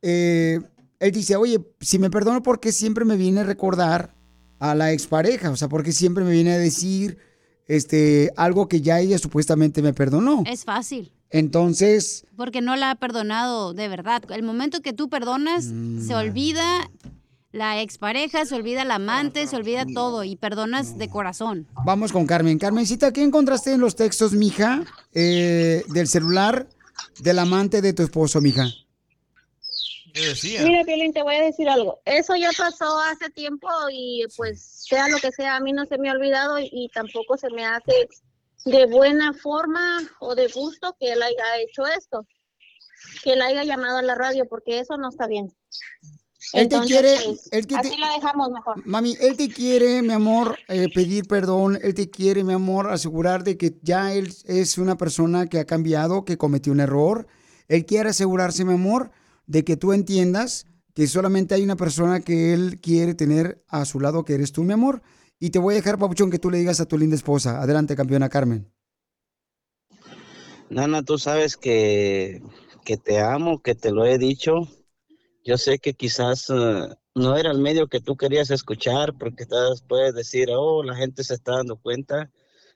eh, él dice, oye, si me perdono, porque siempre me viene a recordar a la expareja? O sea, porque siempre me viene a decir este, algo que ya ella supuestamente me perdonó. Es fácil. Entonces, Porque no la ha perdonado de verdad. El momento que tú perdonas, Mm. se olvida la expareja, se olvida la amante, se olvida todo y perdonas de corazón. vamos con Carmen. Carmencita, ¿qué encontraste en los textos, mija, eh, del celular del amante de tu esposo, mija? ¿Qué decía? Mira, Piolín, te voy a decir algo. Eso ya pasó hace tiempo y pues sea lo que sea, a mí no se me ha olvidado y, y tampoco se me hace de buena forma o de gusto que él haya hecho esto, que él haya llamado a la radio, porque eso no está bien. Él te Entonces, quiere, pues, él te- así la dejamos mejor. Mami, él te quiere, mi amor, eh, pedir perdón. Él te quiere, mi amor, asegurar de que ya él es una persona que ha cambiado, que cometió un error. Él quiere asegurarse, mi amor, de que tú entiendas que solamente hay una persona que él quiere tener a su lado, que eres tú, mi amor. Y te voy a dejar, papuchón, que tú le digas a tu linda esposa. Adelante, campeona Carmen. Nana, tú sabes que, que te amo, que te lo he dicho. Yo sé que quizás eh, no era el medio que tú querías escuchar, porque estás, puedes decir, oh, la gente se está dando cuenta,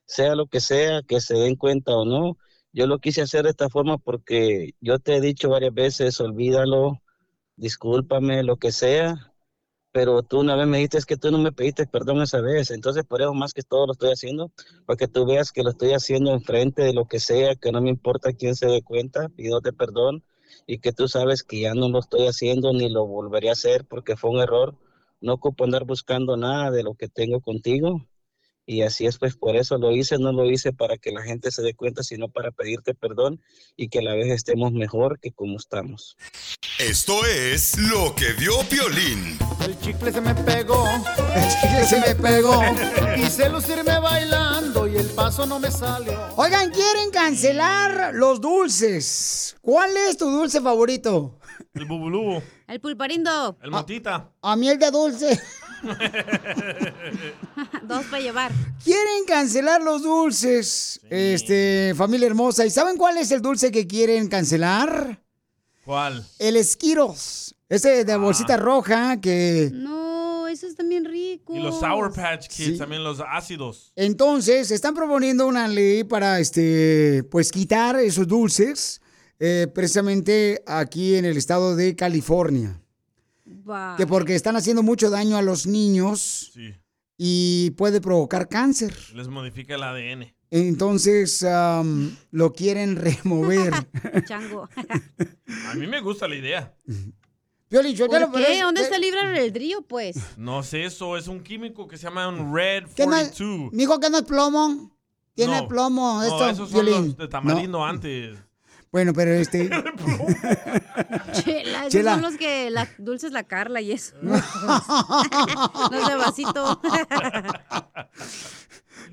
sea lo que sea, que se den cuenta o no. Yo lo quise hacer de esta forma porque yo te he dicho varias veces, olvídalo, discúlpame, lo que sea, pero tú una vez me dijiste es que tú no me pediste perdón esa vez, entonces por eso más que todo lo estoy haciendo, para que tú veas que lo estoy haciendo enfrente de lo que sea, que no me importa quién se dé cuenta, pidote perdón y que tú sabes que ya no lo estoy haciendo ni lo volveré a hacer porque fue un error. No ocupo andar buscando nada de lo que tengo contigo. Y así es, pues por eso lo hice, no lo hice para que la gente se dé cuenta, sino para pedirte perdón y que a la vez estemos mejor que como estamos. Esto es lo que vio Piolín. El chicle se me pegó. El chicle se me pegó. Quise lucirme bailando y el paso no me salió. Oigan, quieren cancelar los dulces. ¿Cuál es tu dulce favorito? El bubulú. El pulparindo. El motita. A miel de dulce. Dos para llevar. Quieren cancelar los dulces, este, familia hermosa. ¿Y saben cuál es el dulce que quieren cancelar? ¿Cuál? El Esquiros. Ese Ah. de bolsita roja que... No, esos bien ricos. Y los Sour Patch Kids, Sí. también los ácidos. Entonces, están proponiendo una ley para, este, pues, quitar esos dulces, eh, precisamente aquí en el estado de California. Wow. Que porque están haciendo mucho daño a los niños Sí. y puede provocar cáncer. Les modifica el ADN. Entonces, am, lo quieren remover. Chango. A mí me gusta la idea. Yo lo- ¿Por qué? ¿Dónde está el libre albedrío, pues? No sé, eso es un químico que se llama un Red ¿Qué no 42. Mijo, ¿qué no es plomo? Tiene No. plomo No, esto, esos son los de tamarindo antes. Bueno, pero este... Chela, esos Chela. son los que la dulce es la Carla y eso. los de vasito.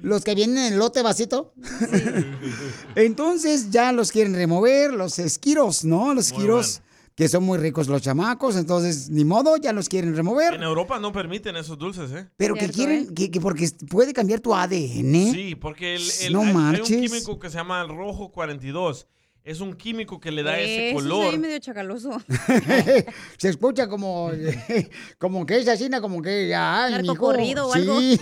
Los que vienen en el lote vasito. Entonces ya los quieren remover, los esquiros, ¿no? Los esquiros que son muy ricos los chamacos, entonces ni modo, ya los quieren remover. En Europa no permiten esos dulces, ¿eh? Pero que quieren, que, que porque puede cambiar tu ADN. Sí, porque el, el- No hay, hay un químico que se llama el rojo 42. Es un químico que le da ese Eso es color. ahí medio chacaloso. Se escucha como, como que es así, ¿no? como que ya. ay, mijo. Narcocorrido o algo. Sí.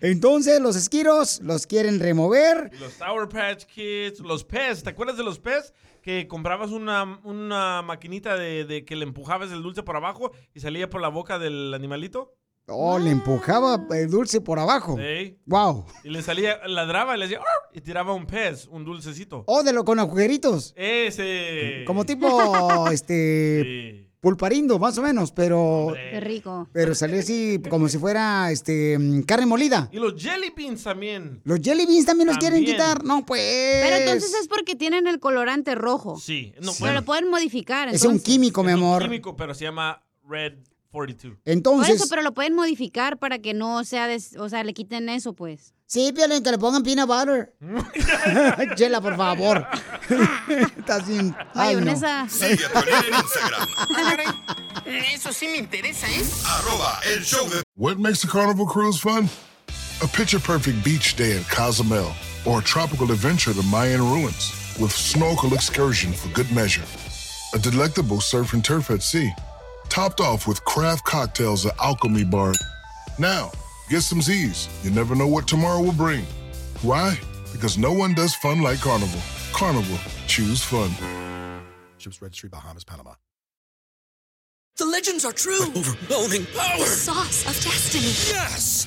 Entonces los esquiros los quieren remover. Los Sour Patch Kids, los pez. ¿Te acuerdas de los pez? Que comprabas una, una maquinita de, de que le empujabas el dulce por abajo y salía por la boca del animalito. Oh, le empujaba el dulce por abajo. Sí. Wow. Y le salía, ladraba y le decía, "Arr", y tiraba un pez, un dulcecito. Oh, de lo con agujeritos. Ese. Como tipo, este, pulparindo, más o menos, pero... Qué rico. Pero salió así como si fuera, este, carne molida. Y los jelly beans también. Los jelly beans también los quieren También. quitar. No, pues. Pero entonces es porque tienen el colorante rojo. Sí. No, Pero bueno, lo pueden modificar. Es un entonces. químico, mi amor. químico, pero se llama Red 42. Por Entonces. eso, pero lo pueden modificar para que no sea, des- o sea, le quiten eso, pues. Sí, Piolín, que le pongan peanut butter. Chela, por favor. Estás bien. Ay, no. Mayonesa. Sigue a Piolín en Instagram. Eso sí me interesa, ¿eh? Arroba el show de What makes a carnival cruise fun? A picture perfect beach day in Cozumel or a tropical adventure to Mayan ruins with snorkel excursion for good measure. A delectable surf and turf at sea, topped off with craft cocktails at Alchemy Bar. Now, get some Z's. You never know what tomorrow will bring. Why? Because no one does fun like Carnival. Carnival, choose fun. Ships Registry, Bahamas, Panama. The legends are true. overwhelming power! The sauce of destiny. Yes!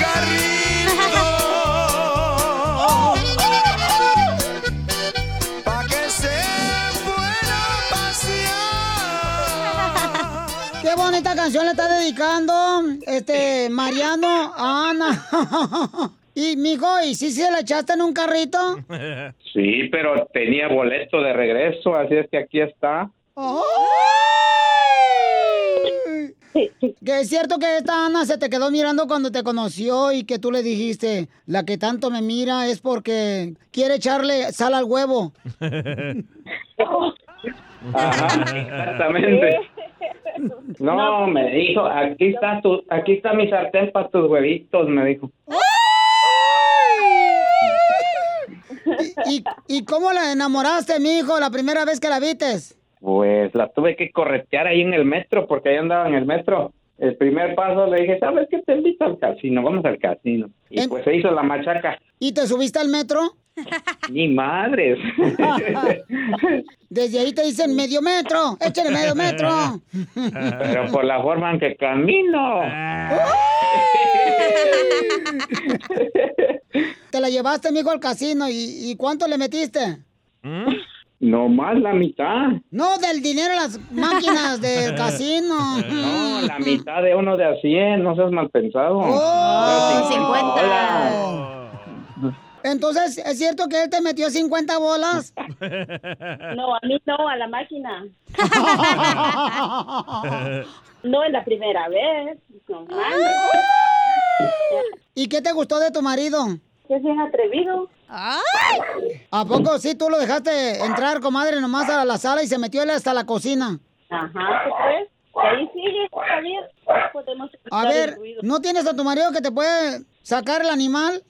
un carrito pa' que se fuera a pasear. Qué bonita canción le está dedicando este Mariano a Ana. y mijo, ¿y si se la echaste en un carrito? Sí, pero tenía boleto de regreso, así es que aquí está. Que es cierto que esta Ana se te quedó mirando cuando te conoció y que tú le dijiste, la que tanto me mira es porque quiere echarle sal al huevo. Ajá, exactamente. No, me dijo, aquí está tu, aquí está mi sartén para tus huevitos, me dijo. ¿Y, y, y cómo la enamoraste, mijo, la primera vez que la vistes? Pues la tuve que corretear ahí en el metro, porque ahí andaba en el metro. El primer paso le dije, ¿sabes qué? Te invito al casino, vamos al casino. Y pues se hizo la machaca. ¿Y te subiste al metro? Ni madres. Desde ahí te dicen medio metro, échale medio metro. Pero por la forma en que camino. Te la llevaste, mijo, al casino. ¿Y, y cuánto le metiste? No más la mitad. No, del dinero a las máquinas del casino. No, la mitad de uno de a 100, no seas mal pensado. Oh, Era 50. Entonces, ¿es cierto que él te metió 50 bolas? No, a mí no, a la máquina. No es la primera vez. No mames. ¿Y qué te gustó de tu marido? Que es bien atrevido. ¿A poco sí tú lo dejaste entrar, comadre, nomás a la sala y se metió él hasta la cocina? Ajá, ¿tú crees? Y ahí sigue, está bien. Podemos A ver, ruido. ¿no tienes a tu marido que te puede sacar el animal?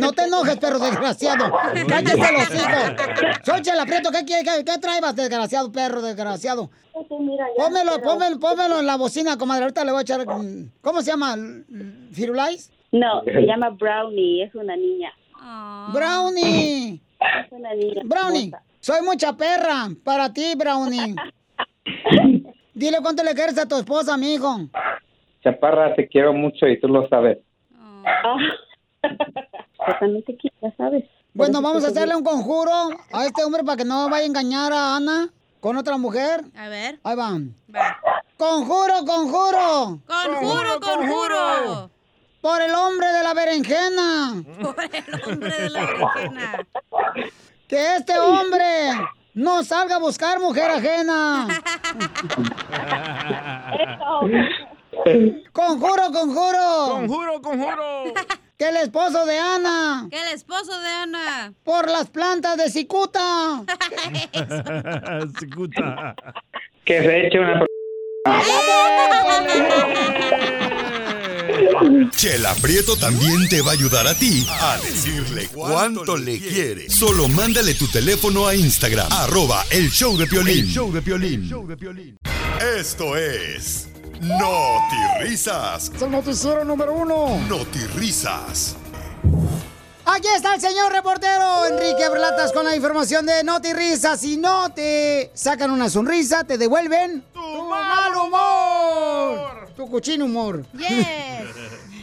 No te enojes, perro desgraciado. Cállate los hijos. Xochitl, aprieto, ¿qué, qué, qué, qué desgraciado, perro desgraciado? Pónmelo, pónmelo, pónmelo en la bocina, comadre. Ahorita le voy a echar. ¿Cómo se llama? ¿Firulais? No, se llama Brownie, es una niña. Brownie. Es una niña. Brownie, soy mucha perra para ti, Brownie. Dile cuánto le quieres a tu esposa, mi hijo. Chaparra, te quiero mucho y tú lo sabes. Quiero, ya sabes. Bueno, vamos a hacerle un conjuro a este hombre para que no vaya a engañar a Ana con otra mujer. A ver. Ahí va. Conjuro, conjuro. Conjuro, conjuro. Por el hombre de la berenjena. Por el hombre de la berenjena. Que este hombre no salga a buscar mujer ajena. Conjuro, conjuro. Conjuro, conjuro. Que el esposo de Ana. Que el esposo de Ana. Por las plantas de cicuta. Cicuta. Que se eche una... Chela Prieto también te va a ayudar a ti a decirle cuánto le quiere. Solo mándale tu teléfono a Instagram, arroba el show de Piolín. El show de Piolín. Esto es Noti Risas. Es el noticiero número uno. Noti Risas. Aquí está el señor reportero Enrique Berlatas con la información de Noti Risa. Si no te sacan una sonrisa, te devuelven tu mal humor. Tu cochino humor.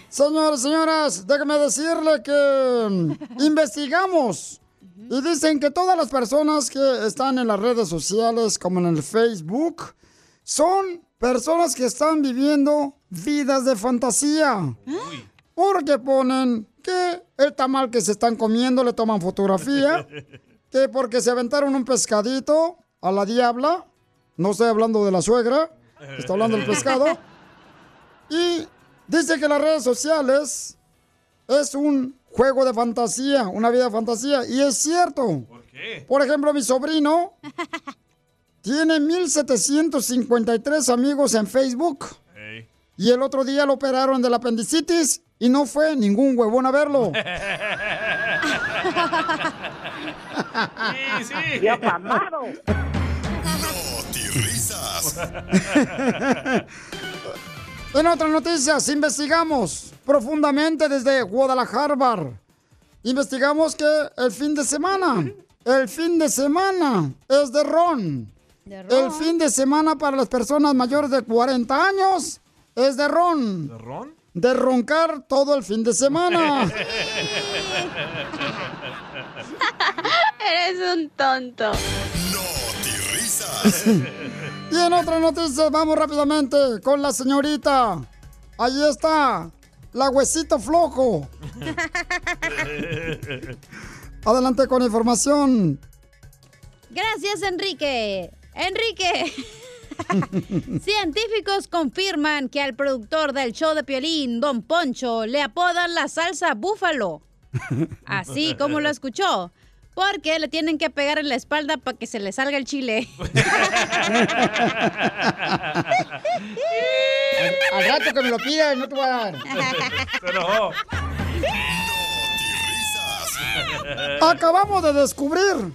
Señores, señoras, déjame decirle que mm, investigamos y dicen que todas las personas que están en las redes sociales, como en el Facebook, son personas que están viviendo vidas de fantasía. Porque ponen que el tamal que se están comiendo le toman fotografía, que porque se aventaron un pescadito a la diabla, no estoy hablando de la suegra, estoy hablando del pescado, y dice que las redes sociales es un juego de fantasía, una vida de fantasía, y es cierto. ¿Por qué? Por ejemplo, mi sobrino tiene 1753 amigos en Facebook. Y el otro día lo operaron del apendicitis y no fue ningún huevón a verlo. Sí, sí. ¡Tío Pamado! risas. En otras noticias, investigamos profundamente desde Guadalajara. Investigamos que el fin de semana, el fin de semana es de ron. El fin de semana para las personas mayores de 40 años es de ron. ¿De ron? De roncar todo el fin de semana. Eres un tonto. risas. Y en otras noticias, vamos rápidamente con la señorita. Ahí está, la huesito flojo. Adelante con la información. Gracias, Enrique. Enrique. Científicos confirman que al productor del show de Piolín, Don Poncho, le apodan la salsa búfalo. Así como lo escuchó. Porque le tienen que pegar en la espalda para que se le salga el chile. Al rato que me lo pidas, no te voy a dar. Pero. Acabamos de descubrir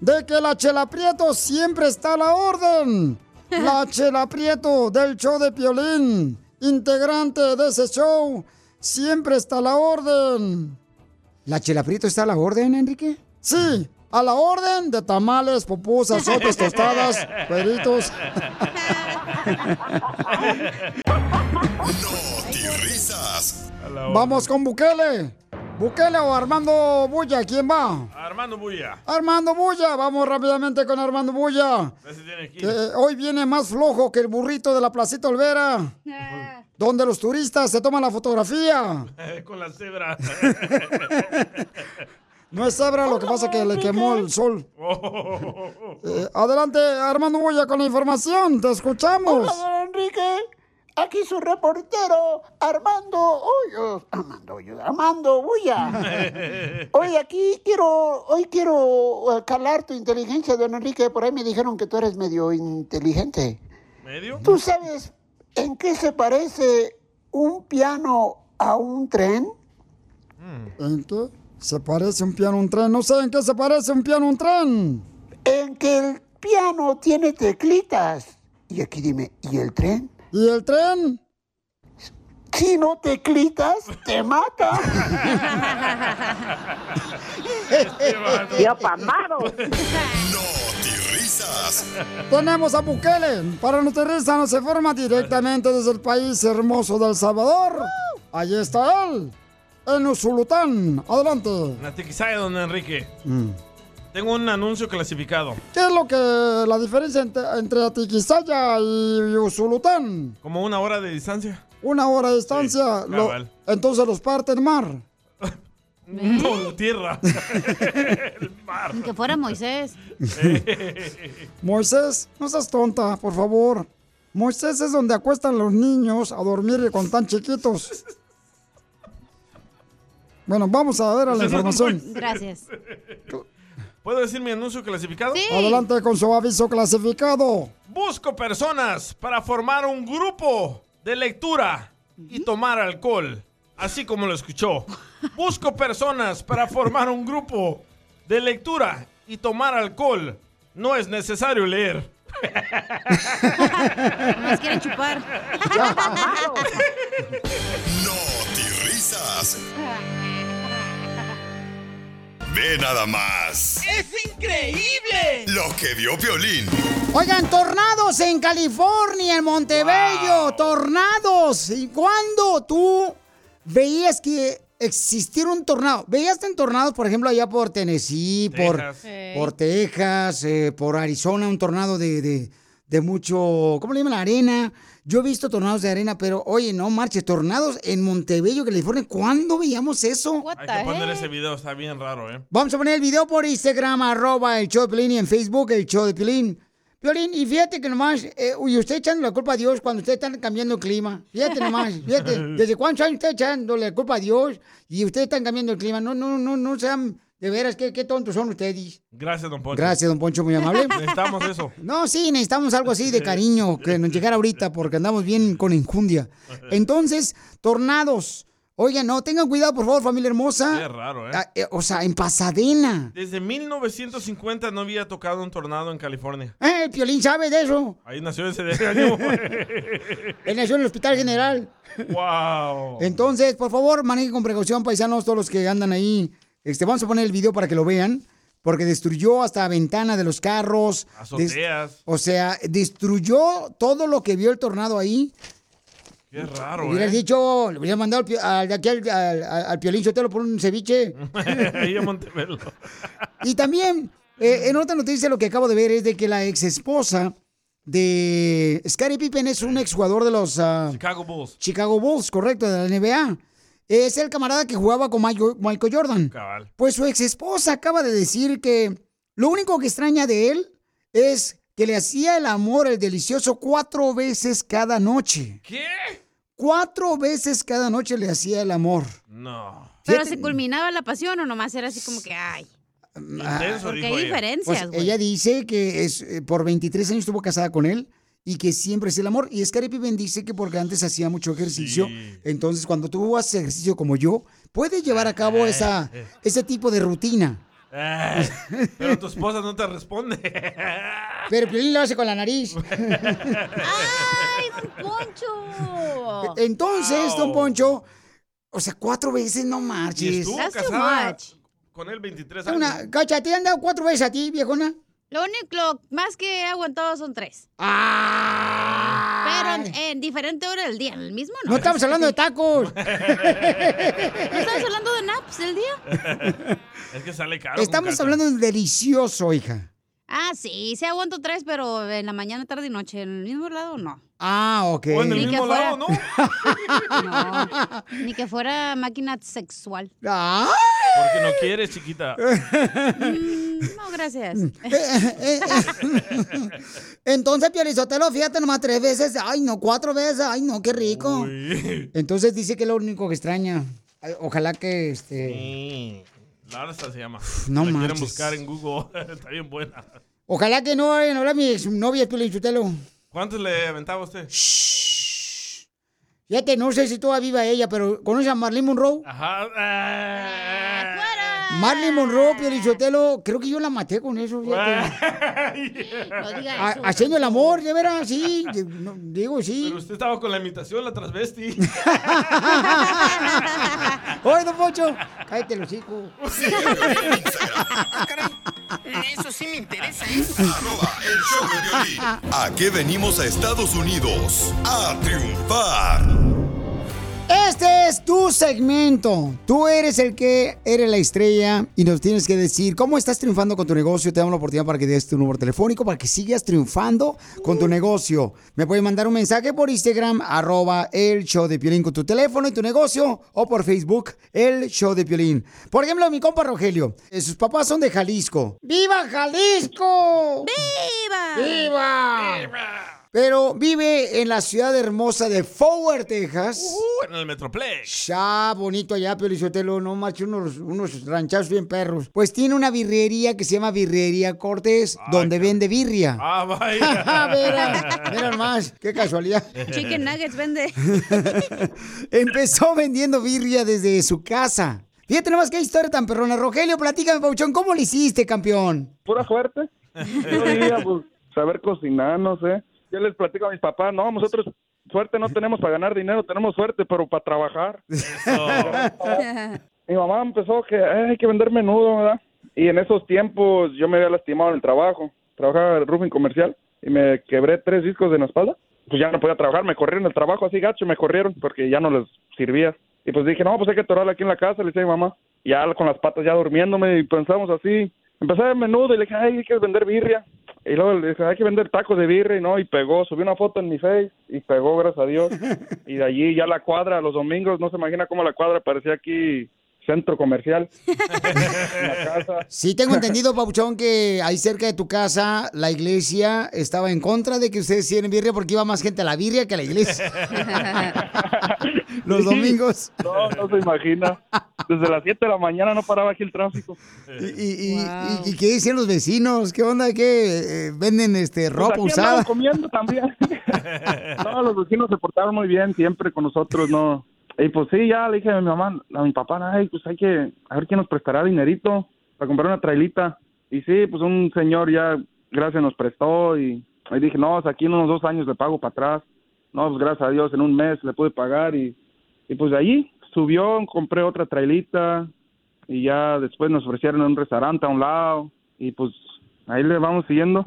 de que la Chela Prieto siempre está a la orden. La Chela Prieto del show de Piolín, integrante de ese show, siempre está a la orden. ¿La Chela Prieto está a la orden, Enrique? Sí, a la orden de tamales, pupusas, sopes, tostadas, cueritos. risas. Vamos con Bukele. Bukele o Armando Bulla, ¿quién va? Armando Bulla. Armando Bulla, vamos rápidamente con Armando Bulla. Que. Que hoy viene más flojo que el burrito de la Placita Olvera, donde los turistas se toman la fotografía. Con la cebra. No es cebra, lo que pasa es que le quemó el sol. Eh, adelante, Armando Bulla, con la información, te escuchamos. Hola, don Enrique. Aquí su reportero, Armando Hoyos. Armando Hoyos. Armando Bulla. Hoy aquí quiero, hoy quiero eh, calar tu inteligencia, don Enrique. Por ahí me dijeron que tú eres medio inteligente. ¿Medio? ¿Tú sabes en qué se parece un piano a un tren? ¿En qué se parece un piano a un tren? No sé en qué se parece un piano a un tren. En que el piano tiene teclitas. Y aquí dime, ¿y el tren? ¿Y el tren? Si no teclitas, te mata. ¡Tío Pamado! risas. Tenemos a Bukele. Para nuestra risa nos se forma directamente desde el país hermoso de El Salvador. Ahí está él, en Usulután. Adelante. La tiquisaya, don Enrique. Mm. Tengo un anuncio clasificado. ¿Qué es lo que la diferencia entre, entre Atiquizaya y Usulután? Como una hora de distancia. Una hora de distancia. Lo- cabal. entonces los parte el mar. No, la tierra. Ni que fuera Moisés. Moisés, no seas tonta, por favor. Moisés es donde acuestan los niños a dormir con tan chiquitos. Bueno, vamos a ver a la información. Gracias. ¿Puedo decir mi anuncio clasificado? Adelante con su aviso clasificado. Busco personas para formar un grupo de lectura y tomar alcohol, así como lo escuchó. Busco personas para formar un grupo de lectura y tomar alcohol. No es necesario leer. Nos quieren chupar. risas. Ve nada más. ¡Es increíble! Lo que vio Piolín. Oigan, tornados en California, en Montebello, tornados. ¿Y cuándo tú veías que existiera un tornado? ¿Veías en tornados, por ejemplo, allá por Tennessee, por por Texas, eh, por Arizona, un tornado de, de, de mucho, ¿cómo le llaman? Arena. Yo he visto tornados de arena, pero oye, no marches, tornados en Montebello, California. ¿Cuándo veíamos eso? Hay que poner ese video, está bien raro, ¿eh? Vamos a poner el video por Instagram, arroba el show de Pilín y en Facebook el show de Pilín. Piolín, y fíjate que nomás, eh, uy, usted echando la culpa a Dios cuando usted está cambiando el clima. Fíjate nomás, fíjate, ¿desde cuántos años está echándole la culpa a Dios y ustedes están cambiando el clima? No, no, no, no sean De veras, qué, qué tontos son ustedes. Gracias, don Poncho. Gracias, don Poncho, muy amable. Necesitamos eso. No, sí, necesitamos algo así de cariño que nos llegara ahorita porque andamos bien con injundia. Entonces, tornados. Oigan, no, tengan cuidado, por favor, familia hermosa. Qué raro, ¿eh? Ah, eh, O sea, en Pasadena. Desde 1950 no había tocado un tornado en California. Eh, el Piolín sabe de eso. Ahí nació ese año. Él nació en el Hospital General. wow. Entonces, por favor, manejen con precaución, paisanos, todos los que andan ahí. Este, vamos a poner el video para que lo vean. Porque destruyó hasta la ventana de los carros. Azoteas. O sea, destruyó todo lo que vio el tornado ahí. Qué raro, Hubieras ¿eh? dicho, le hubiera mandado al, al- aquí al, al, al- Piolín Sotelo por un ceviche. Ahí en Montebello. Y también, eh, en otra noticia, lo que acabo de ver es de que la ex esposa de Scottie Pippen es un exjugador de los ah, Chicago Bulls. Chicago Bulls, correcto, de la NBA. Es el camarada que jugaba con Michael, Jordan. Cabal. Pues su ex esposa acaba de decir que lo único que extraña de él es que le hacía el amor, el delicioso, cuatro veces cada noche. ¿Qué? Cuatro veces cada noche le hacía el amor. No. Pero se culminaba la pasión o nomás era así como que, ay. Intenso, Porque hay ella. diferencias, Pues güey. ella dice que es, eh, por 23 años estuvo casada con él y que siempre es el amor. Y Scottie Pippen dice que porque antes hacía mucho ejercicio, entonces cuando tú haces ejercicio como yo, puedes llevar a cabo esa, ese tipo de rutina. Ay, pero tu esposa no te responde. Pero Piolín lo hace con la nariz. ¡Ay, don Poncho! Entonces, don. Poncho, o sea, cuatro veces no Y marches. estuvo casada much. con él 23 años. Una, cacha, ¿te han dado cuatro veces a ti, viejona? Lo único, más que he aguantado son tres. Pero en, en diferente hora del día, el mismo no. No estamos hablando de tacos. ¿No estamos hablando de naps del día? Es que sale caro. Estamos hablando de delicioso, hija. Ah, sí, sí aguanto tres, pero en la mañana, tarde y noche. En el mismo lado, no. Ah, ok. O en el Ni que mismo fuera- lado, ¿no? No, ni que fuera máquina sexual. ¡Ay! Porque no quieres, chiquita. Mm, no, gracias. Entonces, Piolizotelo, fíjate nomás tres veces. Ay, no, cuatro veces. Ay, no, qué rico. Uy. Entonces dice que es lo único que extraña. Ojalá que este. Sí. Larsa se llama. no La quieren buscar en Google. Está bien buena. Ojalá que no vayan a hablar mi exnovia, Piolizotelo. ¿Cuántos le aventaba usted? Fíjate, no sé si todavía viva ella, pero ¿conoce a Marlene Monroe? Ajá. Marlene Monroe, Piolizotelo, creo que yo la maté con eso, eso. Haciendo el amor, de veras, sí. de- no, digo, sí. Pero usted estaba con la imitación, la transvesti. Oye, don Pocho, cállate los hijos. Eso sí me interesa, ¿eh? Arroba el show de. ¿A qué venimos a Estados Unidos? A triunfar. Este es tu segmento. Tú eres el que eres la estrella y nos tienes que decir cómo estás triunfando con tu negocio. Te damos la oportunidad para que des tu número telefónico para que sigas triunfando con tu negocio. Me puedes mandar un mensaje por Instagram, arroba el show de Piolín con tu teléfono y tu negocio o por Facebook, el show de Piolín. Por ejemplo, mi compa Rogelio, eh, sus papás son de Jalisco. ¡Viva Jalisco! ¡Viva! ¡Viva! Pero vive en la ciudad hermosa de Forward, Texas. Uh, en el Metroplex. Ya, bonito allá, Piolizotelo, no más unos, unos ranchazos bien perros. Pues tiene una birrería que se llama Birrería Cortés, donde vende birria. Ah, vaya. mira, mira nomás, qué casualidad. Chicken nuggets vende. Empezó vendiendo birria desde su casa. Fíjate nomás qué historia tan perrona. Rogelio, platícame, Pauchón, ¿cómo le hiciste, campeón? Pura suerte. Yo diría, pues, saber cocinar, no sé. Yo les platico a mis papás, no, nosotros suerte no tenemos para ganar dinero, tenemos suerte, pero para trabajar. Mi mamá empezó que "Ay, hay que vender menudo, ¿verdad? Y en esos tiempos yo me había lastimado en el trabajo. Trabajaba en roofing comercial y me quebré tres discos de la espalda. Pues ya no podía trabajar, me corrieron del trabajo así gacho, me corrieron porque ya no les servía. Y pues dije, no, pues hay que atorarla aquí en la casa, le decía a mi mamá. Ya con las patas ya durmiéndome y pensamos así. Empecé a menudo y le dije, ay, hay que vender birria. Y luego le dije, hay que vender tacos de birria y no, y pegó. Subí una foto en mi face y pegó, gracias a Dios. Y de allí ya la cuadra, los domingos, no se imagina cómo la cuadra parecía aquí centro comercial. Sí, tengo entendido, Pauchón, que ahí cerca de tu casa la iglesia estaba en contra de que ustedes hicieran birria porque iba más gente a la birria que a la iglesia. Los domingos. No, no se imagina. Desde las 7 de la mañana no paraba aquí el tráfico. ¿Y, y, y- y qué dicen los vecinos? ¿Qué onda? ¿Qué eh, venden este ropa Pues aquí usada? comiendo también. no, los vecinos se portaron muy bien siempre con nosotros, ¿no? Y pues sí, ya le dije a mi mamá, a mi papá, ay, pues hay que, a ver quién nos prestará dinerito para comprar una trailita. Y sí, pues un señor ya, gracias, nos prestó y ahí dije, no, aquí en unos dos años le pago para atrás. No, pues gracias a Dios, en un mes le pude pagar y, y pues de allí subió, compré otra trailita y ya después nos ofrecieron un restaurante a un lado y pues ahí le vamos siguiendo.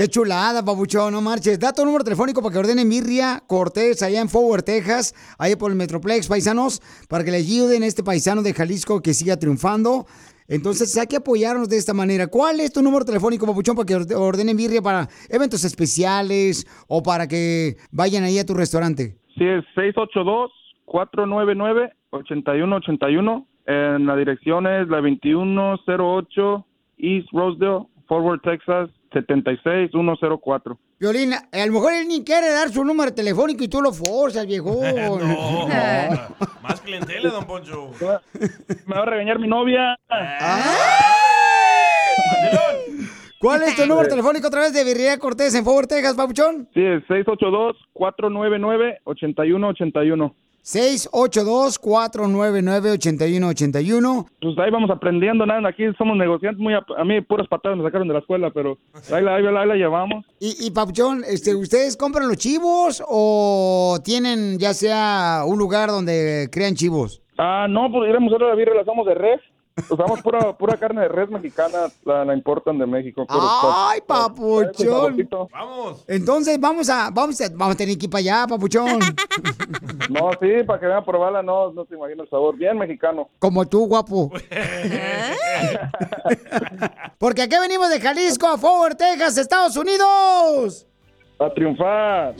Qué chulada, papuchón, no marches. Da tu número telefónico para que ordenen Mirria Cortés allá en Forward, Texas, ahí por el Metroplex, paisanos, para que le ayuden a este paisano de Jalisco que siga triunfando. Entonces hay que apoyarnos de esta manera. ¿Cuál es tu número telefónico, papuchón, para que orde- ordenen Mirria para eventos especiales o para que vayan ahí a tu restaurante? Sí, es 682-499-8181. En la dirección es la 2108 East Rosedale, Forward, Texas, 76104. Violín, a lo mejor él ni quiere dar su número telefónico y tú lo forzas, viejo. No, más clientela, don Poncho. Me va a regañar mi novia. ¿Cuál es tu número telefónico otra vez de Virrería Cortés en Forward, Texas, papuchón? Sí, es 682-499-8181. 682-499-8181. Pues ahí vamos aprendiendo, nada, aquí somos negociantes, muy a, a mí puras patadas me sacaron de la escuela, pero ahí la, ahí la, ahí la llevamos. Y, y Papuchón, este, ¿ustedes compran los chivos o tienen ya sea un lugar donde crean chivos? Ah, no, pues iremos a la birra, la hacemos de res. Usamos pura, pura carne de res mexicana, la, la importan de México. ¡Ay, stock. papuchón! saborcito. Vamos. Entonces vamos a, vamos a, vamos a tener que ir para allá, papuchón. No, sí, para que vean a probarla, no, no se imagina el sabor. Bien mexicano. Como tú, guapo. Porque aquí venimos de Jalisco a Forward, Texas, Estados Unidos. A triunfar.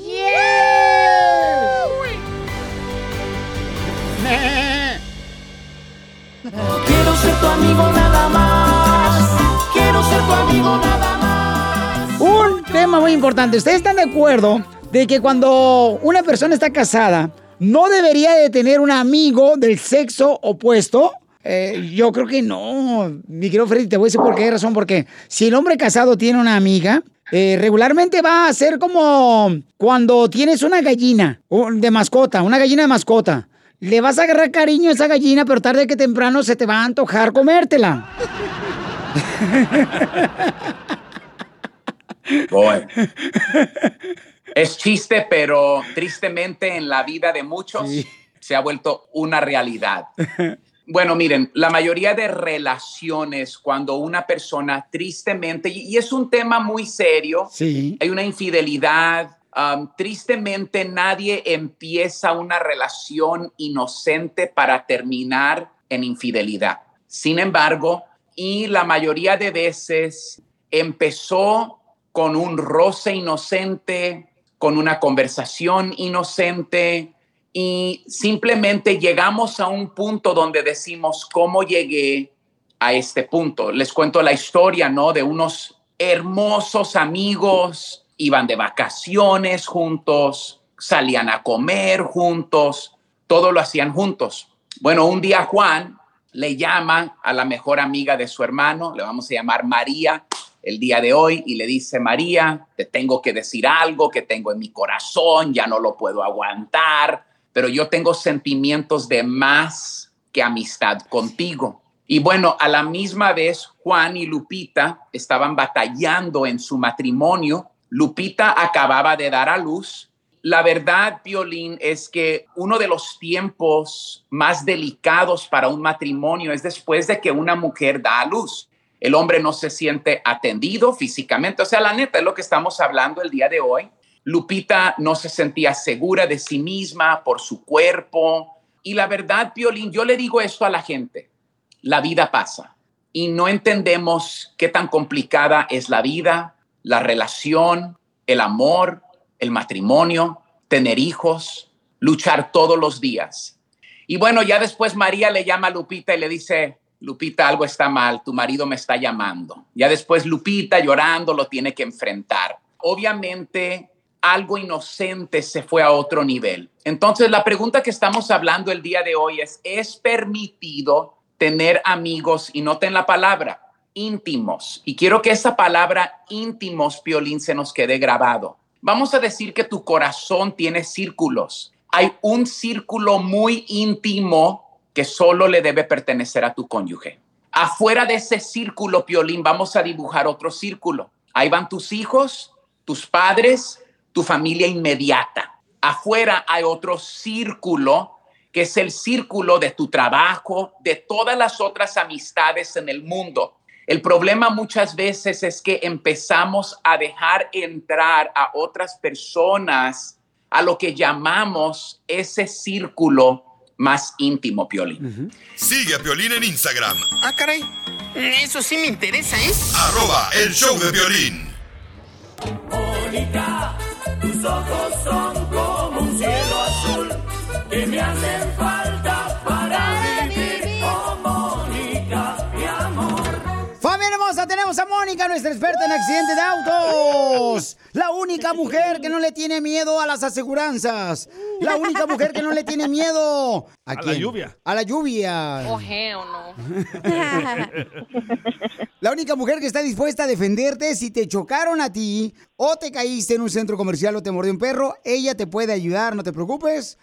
Quiero ser tu amigo nada más. Quiero ser tu amigo nada más. Un tema muy importante. ¿Ustedes están de acuerdo de que cuando una persona está casada, no debería de tener un amigo del sexo opuesto? Eh, yo creo que no, mi querido Freddy, te voy a decir por qué razón. Porque si el hombre casado tiene una amiga, eh, regularmente va a ser como cuando tienes una gallina de mascota, una gallina de mascota. Le vas a agarrar cariño a esa gallina, pero tarde que temprano se te va a antojar comértela. Boy. Es chiste, pero tristemente en la vida de muchos se ha vuelto una realidad. Bueno, miren, la mayoría de relaciones, cuando una persona tristemente, y y es un tema muy serio, Sí. hay una infidelidad, tristemente nadie empieza una relación inocente para terminar en infidelidad. Sin embargo, y la mayoría de veces empezó con un roce inocente, con una conversación inocente y simplemente llegamos a un punto donde decimos cómo llegué a este punto. Les cuento la historia, ¿no? De unos hermosos amigos, iban de vacaciones juntos, salían a comer juntos, todo lo hacían juntos. Bueno, un día Juan le llama a la mejor amiga de su hermano, le vamos a llamar María, el día de hoy y le dice, María, te tengo que decir algo que tengo en mi corazón, ya no lo puedo aguantar, pero yo tengo sentimientos de más que amistad contigo. Y bueno, a la misma vez, Juan y Lupita estaban batallando en su matrimonio. Lupita acababa de dar a luz. La verdad, Violín, es que uno de los tiempos más delicados para un matrimonio es después de que una mujer da a luz el hombre no se siente atendido físicamente. O sea, la neta es lo que estamos hablando el día de hoy. Lupita no se sentía segura de sí misma por su cuerpo. Y la verdad, Violín, yo le digo esto a la gente. La vida pasa y no entendemos qué tan complicada es la vida, la relación, el amor, el matrimonio, tener hijos, luchar todos los días. Y bueno, ya después María le llama a Lupita y le dice, Lupita, algo está mal, tu marido me está llamando. Ya después Lupita llorando lo tiene que enfrentar. Obviamente algo inocente se fue a otro nivel. Entonces, la pregunta que estamos hablando el día de hoy es, ¿es permitido tener amigos, y noten la palabra, íntimos? Y quiero que esa palabra íntimos, Piolín, se nos quede grabado. Vamos a decir que tu corazón tiene círculos. Hay un círculo muy íntimo que solo le debe pertenecer a tu cónyuge. Afuera de ese círculo, Piolín, vamos a dibujar otro círculo. Ahí van tus hijos, tus padres, tu familia inmediata. Afuera hay otro círculo que es el círculo de tu trabajo, de todas las otras amistades en el mundo. El problema muchas veces es que empezamos a dejar entrar a otras personas a lo que llamamos ese círculo más íntimo, Piolín. Sigue a Piolín en Instagram, Ah, caray. Eso sí me interesa, ¿eh? arroba el show de violín. Mónica, tus ojos son como un cielo azul que me hacen falta hermosa, tenemos a Mónica, nuestra experta en accidentes de autos. La única mujer que no le tiene miedo a las aseguranzas. La única mujer que no le tiene miedo. ¿A, la quién? lluvia. A la lluvia. Oh, hell no. La única mujer que está dispuesta a defenderte si te chocaron a ti o te caíste en un centro comercial o te mordió un perro, ella te puede ayudar, no te preocupes.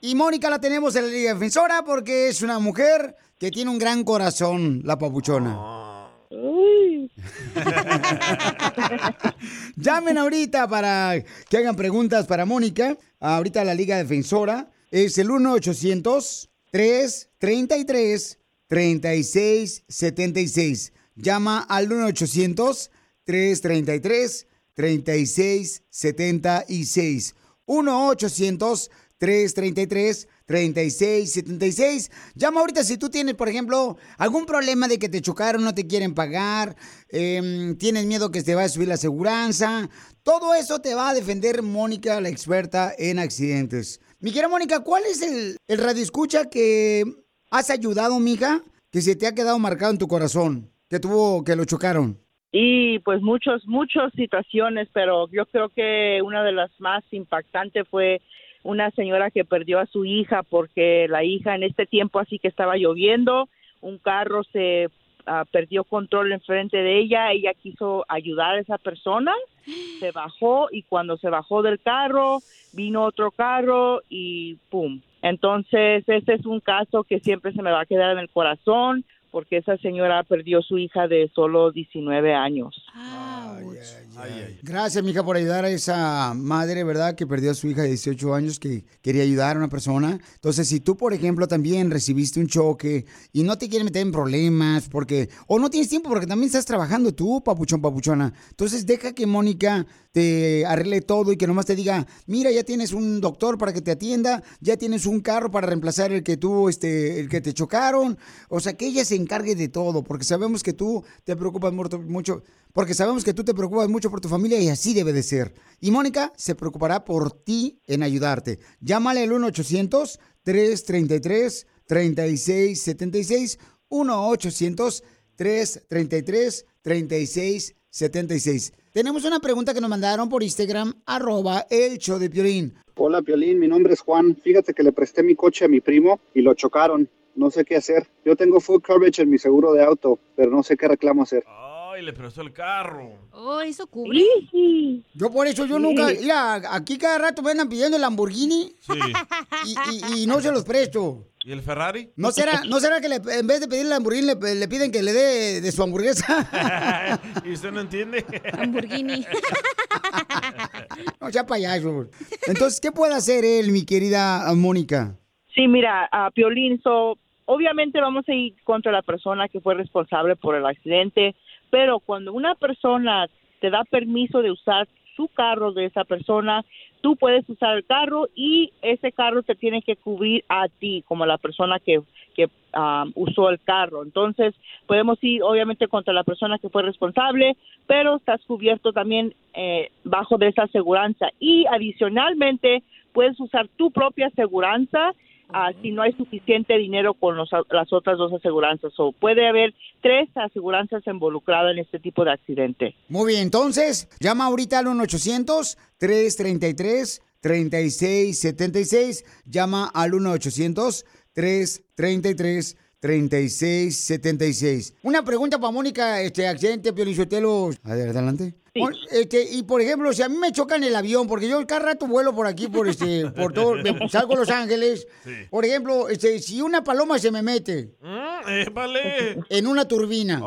Y Mónica la tenemos en la Liga Defensora porque es una mujer que tiene un gran corazón, la papuchona. Llamen ahorita para que hagan preguntas para Mónica. Ahorita la Liga Defensora es el 1-800-333-3676. Llama al 1-800-333-3676. 1-800-333-3676. Llama ahorita si tú tienes, por ejemplo, algún problema de que te chocaron, no te quieren pagar, em, tienes miedo que te va a subir la aseguranza. Todo eso te va a defender Mónica, la experta en accidentes. Mi querida Mónica, ¿cuál es el, el radio escucha que has ayudado, mija, que se te ha quedado marcado en tu corazón, que tuvo, que lo chocaron? Y pues muchos, muchas situaciones, pero yo creo que una de las más impactantes fue una señora que perdió a su hija porque la hija en este tiempo así que estaba lloviendo, un carro se ah, perdió control enfrente de ella, ella quiso ayudar a esa persona, se bajó y cuando se bajó del carro vino otro carro y pum. Entonces, este es un caso que siempre se me va a quedar en el corazón porque esa señora perdió su hija de solo 19 años. Gracias, mija, por ayudar a esa madre, ¿verdad? Que perdió a su hija de 18 años, que quería ayudar a una persona. Entonces, si tú, por ejemplo, también recibiste un choque y no te quieres meter en problemas, porque, o no tienes tiempo porque también estás trabajando tú, papuchón, papuchona. Entonces, deja que Mónica te arregle todo y que nomás te diga, mira, ya tienes un doctor para que te atienda, ya tienes un carro para reemplazar el que tú, este, el que te chocaron. O sea, que ella se encargue de todo, porque sabemos que tú te preocupas mucho, porque sabemos que tú te preocupas mucho por tu familia y así debe de ser. Y Mónica se preocupará por ti en ayudarte. Llámale al 1-800-333-3676. 1-800-333-3676. Tenemos una pregunta que nos mandaron por Instagram, arroba el show de Piolín. Hola, Piolín, mi nombre es Juan. Fíjate que le presté mi coche a mi primo y lo chocaron. No sé qué hacer. Yo tengo full coverage en mi seguro de auto, pero no sé qué reclamo hacer. Ay, le prestó el carro. Oh, ¿eso cubre? Yo por eso yo nunca, mira, aquí cada rato me andan pidiendo el Lamborghini Sí. y, y- y no se los presto. ¿Y el Ferrari? ¿No será, ¿no será que le- en vez de pedirle el Lamborghini le, le piden que le dé de su hamburguesa? ¿Y usted no entiende? Lamborghini. no sea payaso. Entonces, ¿qué puede hacer él, mi querida Mónica? Sí, mira, a Piolín, so, obviamente vamos a ir contra la persona que fue responsable por el accidente, pero cuando una persona te da permiso de usar su carro de esa persona, tú puedes usar el carro y ese carro te tiene que cubrir a ti como la persona que, que ah, usó el carro. Entonces, podemos ir obviamente contra la persona que fue responsable, pero estás cubierto también eh, bajo de esa aseguranza. Y adicionalmente, puedes usar tu propia aseguranza ah, si no hay suficiente dinero con los- las otras dos aseguranzas. O puede haber tres aseguranzas involucradas en este tipo de accidente. Muy bien, entonces, llama ahorita al 1-800-333-3676. Llama al 1-800-333-3676. Una pregunta para Mónica, este accidente, Piolichotelo. Adelante. O- Este, y por ejemplo, si a mí me chocan el avión, porque yo cada rato vuelo por aquí, por este, por todo, me- salgo a Los Ángeles. Por ejemplo, este, si una paloma se me mete vale. en una turbina,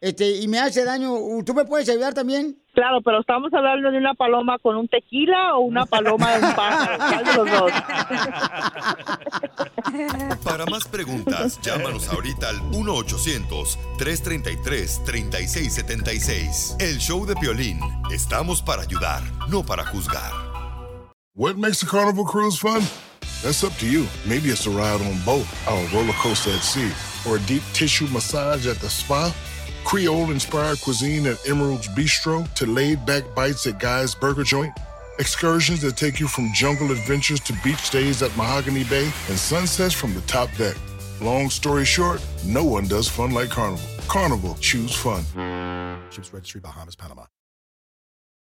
este, y me hace daño, ¿tú me puedes ayudar también? Claro, pero estamos hablando de una paloma con un tequila o una paloma de un pájaro. ¿Cuál de los dos? Para más preguntas, llámanos ahorita al 1-800-333-3676. El show de Piolín. Estamos para ayudar, no para juzgar. What makes a carnival cruise fun? That's up to you. Maybe it's a ride on boat, or a roller coaster at sea, or a deep tissue massage at the spa. Creole inspired cuisine at Emerald's Bistro to laid back bites at Guy's Burger Joint. Excursions that take you from jungle adventures to beach days at Mahogany Bay and sunsets from the top deck. Long story short, no one does fun like Carnival. Carnival, choose fun. Ships Registry, Bahamas, Panama.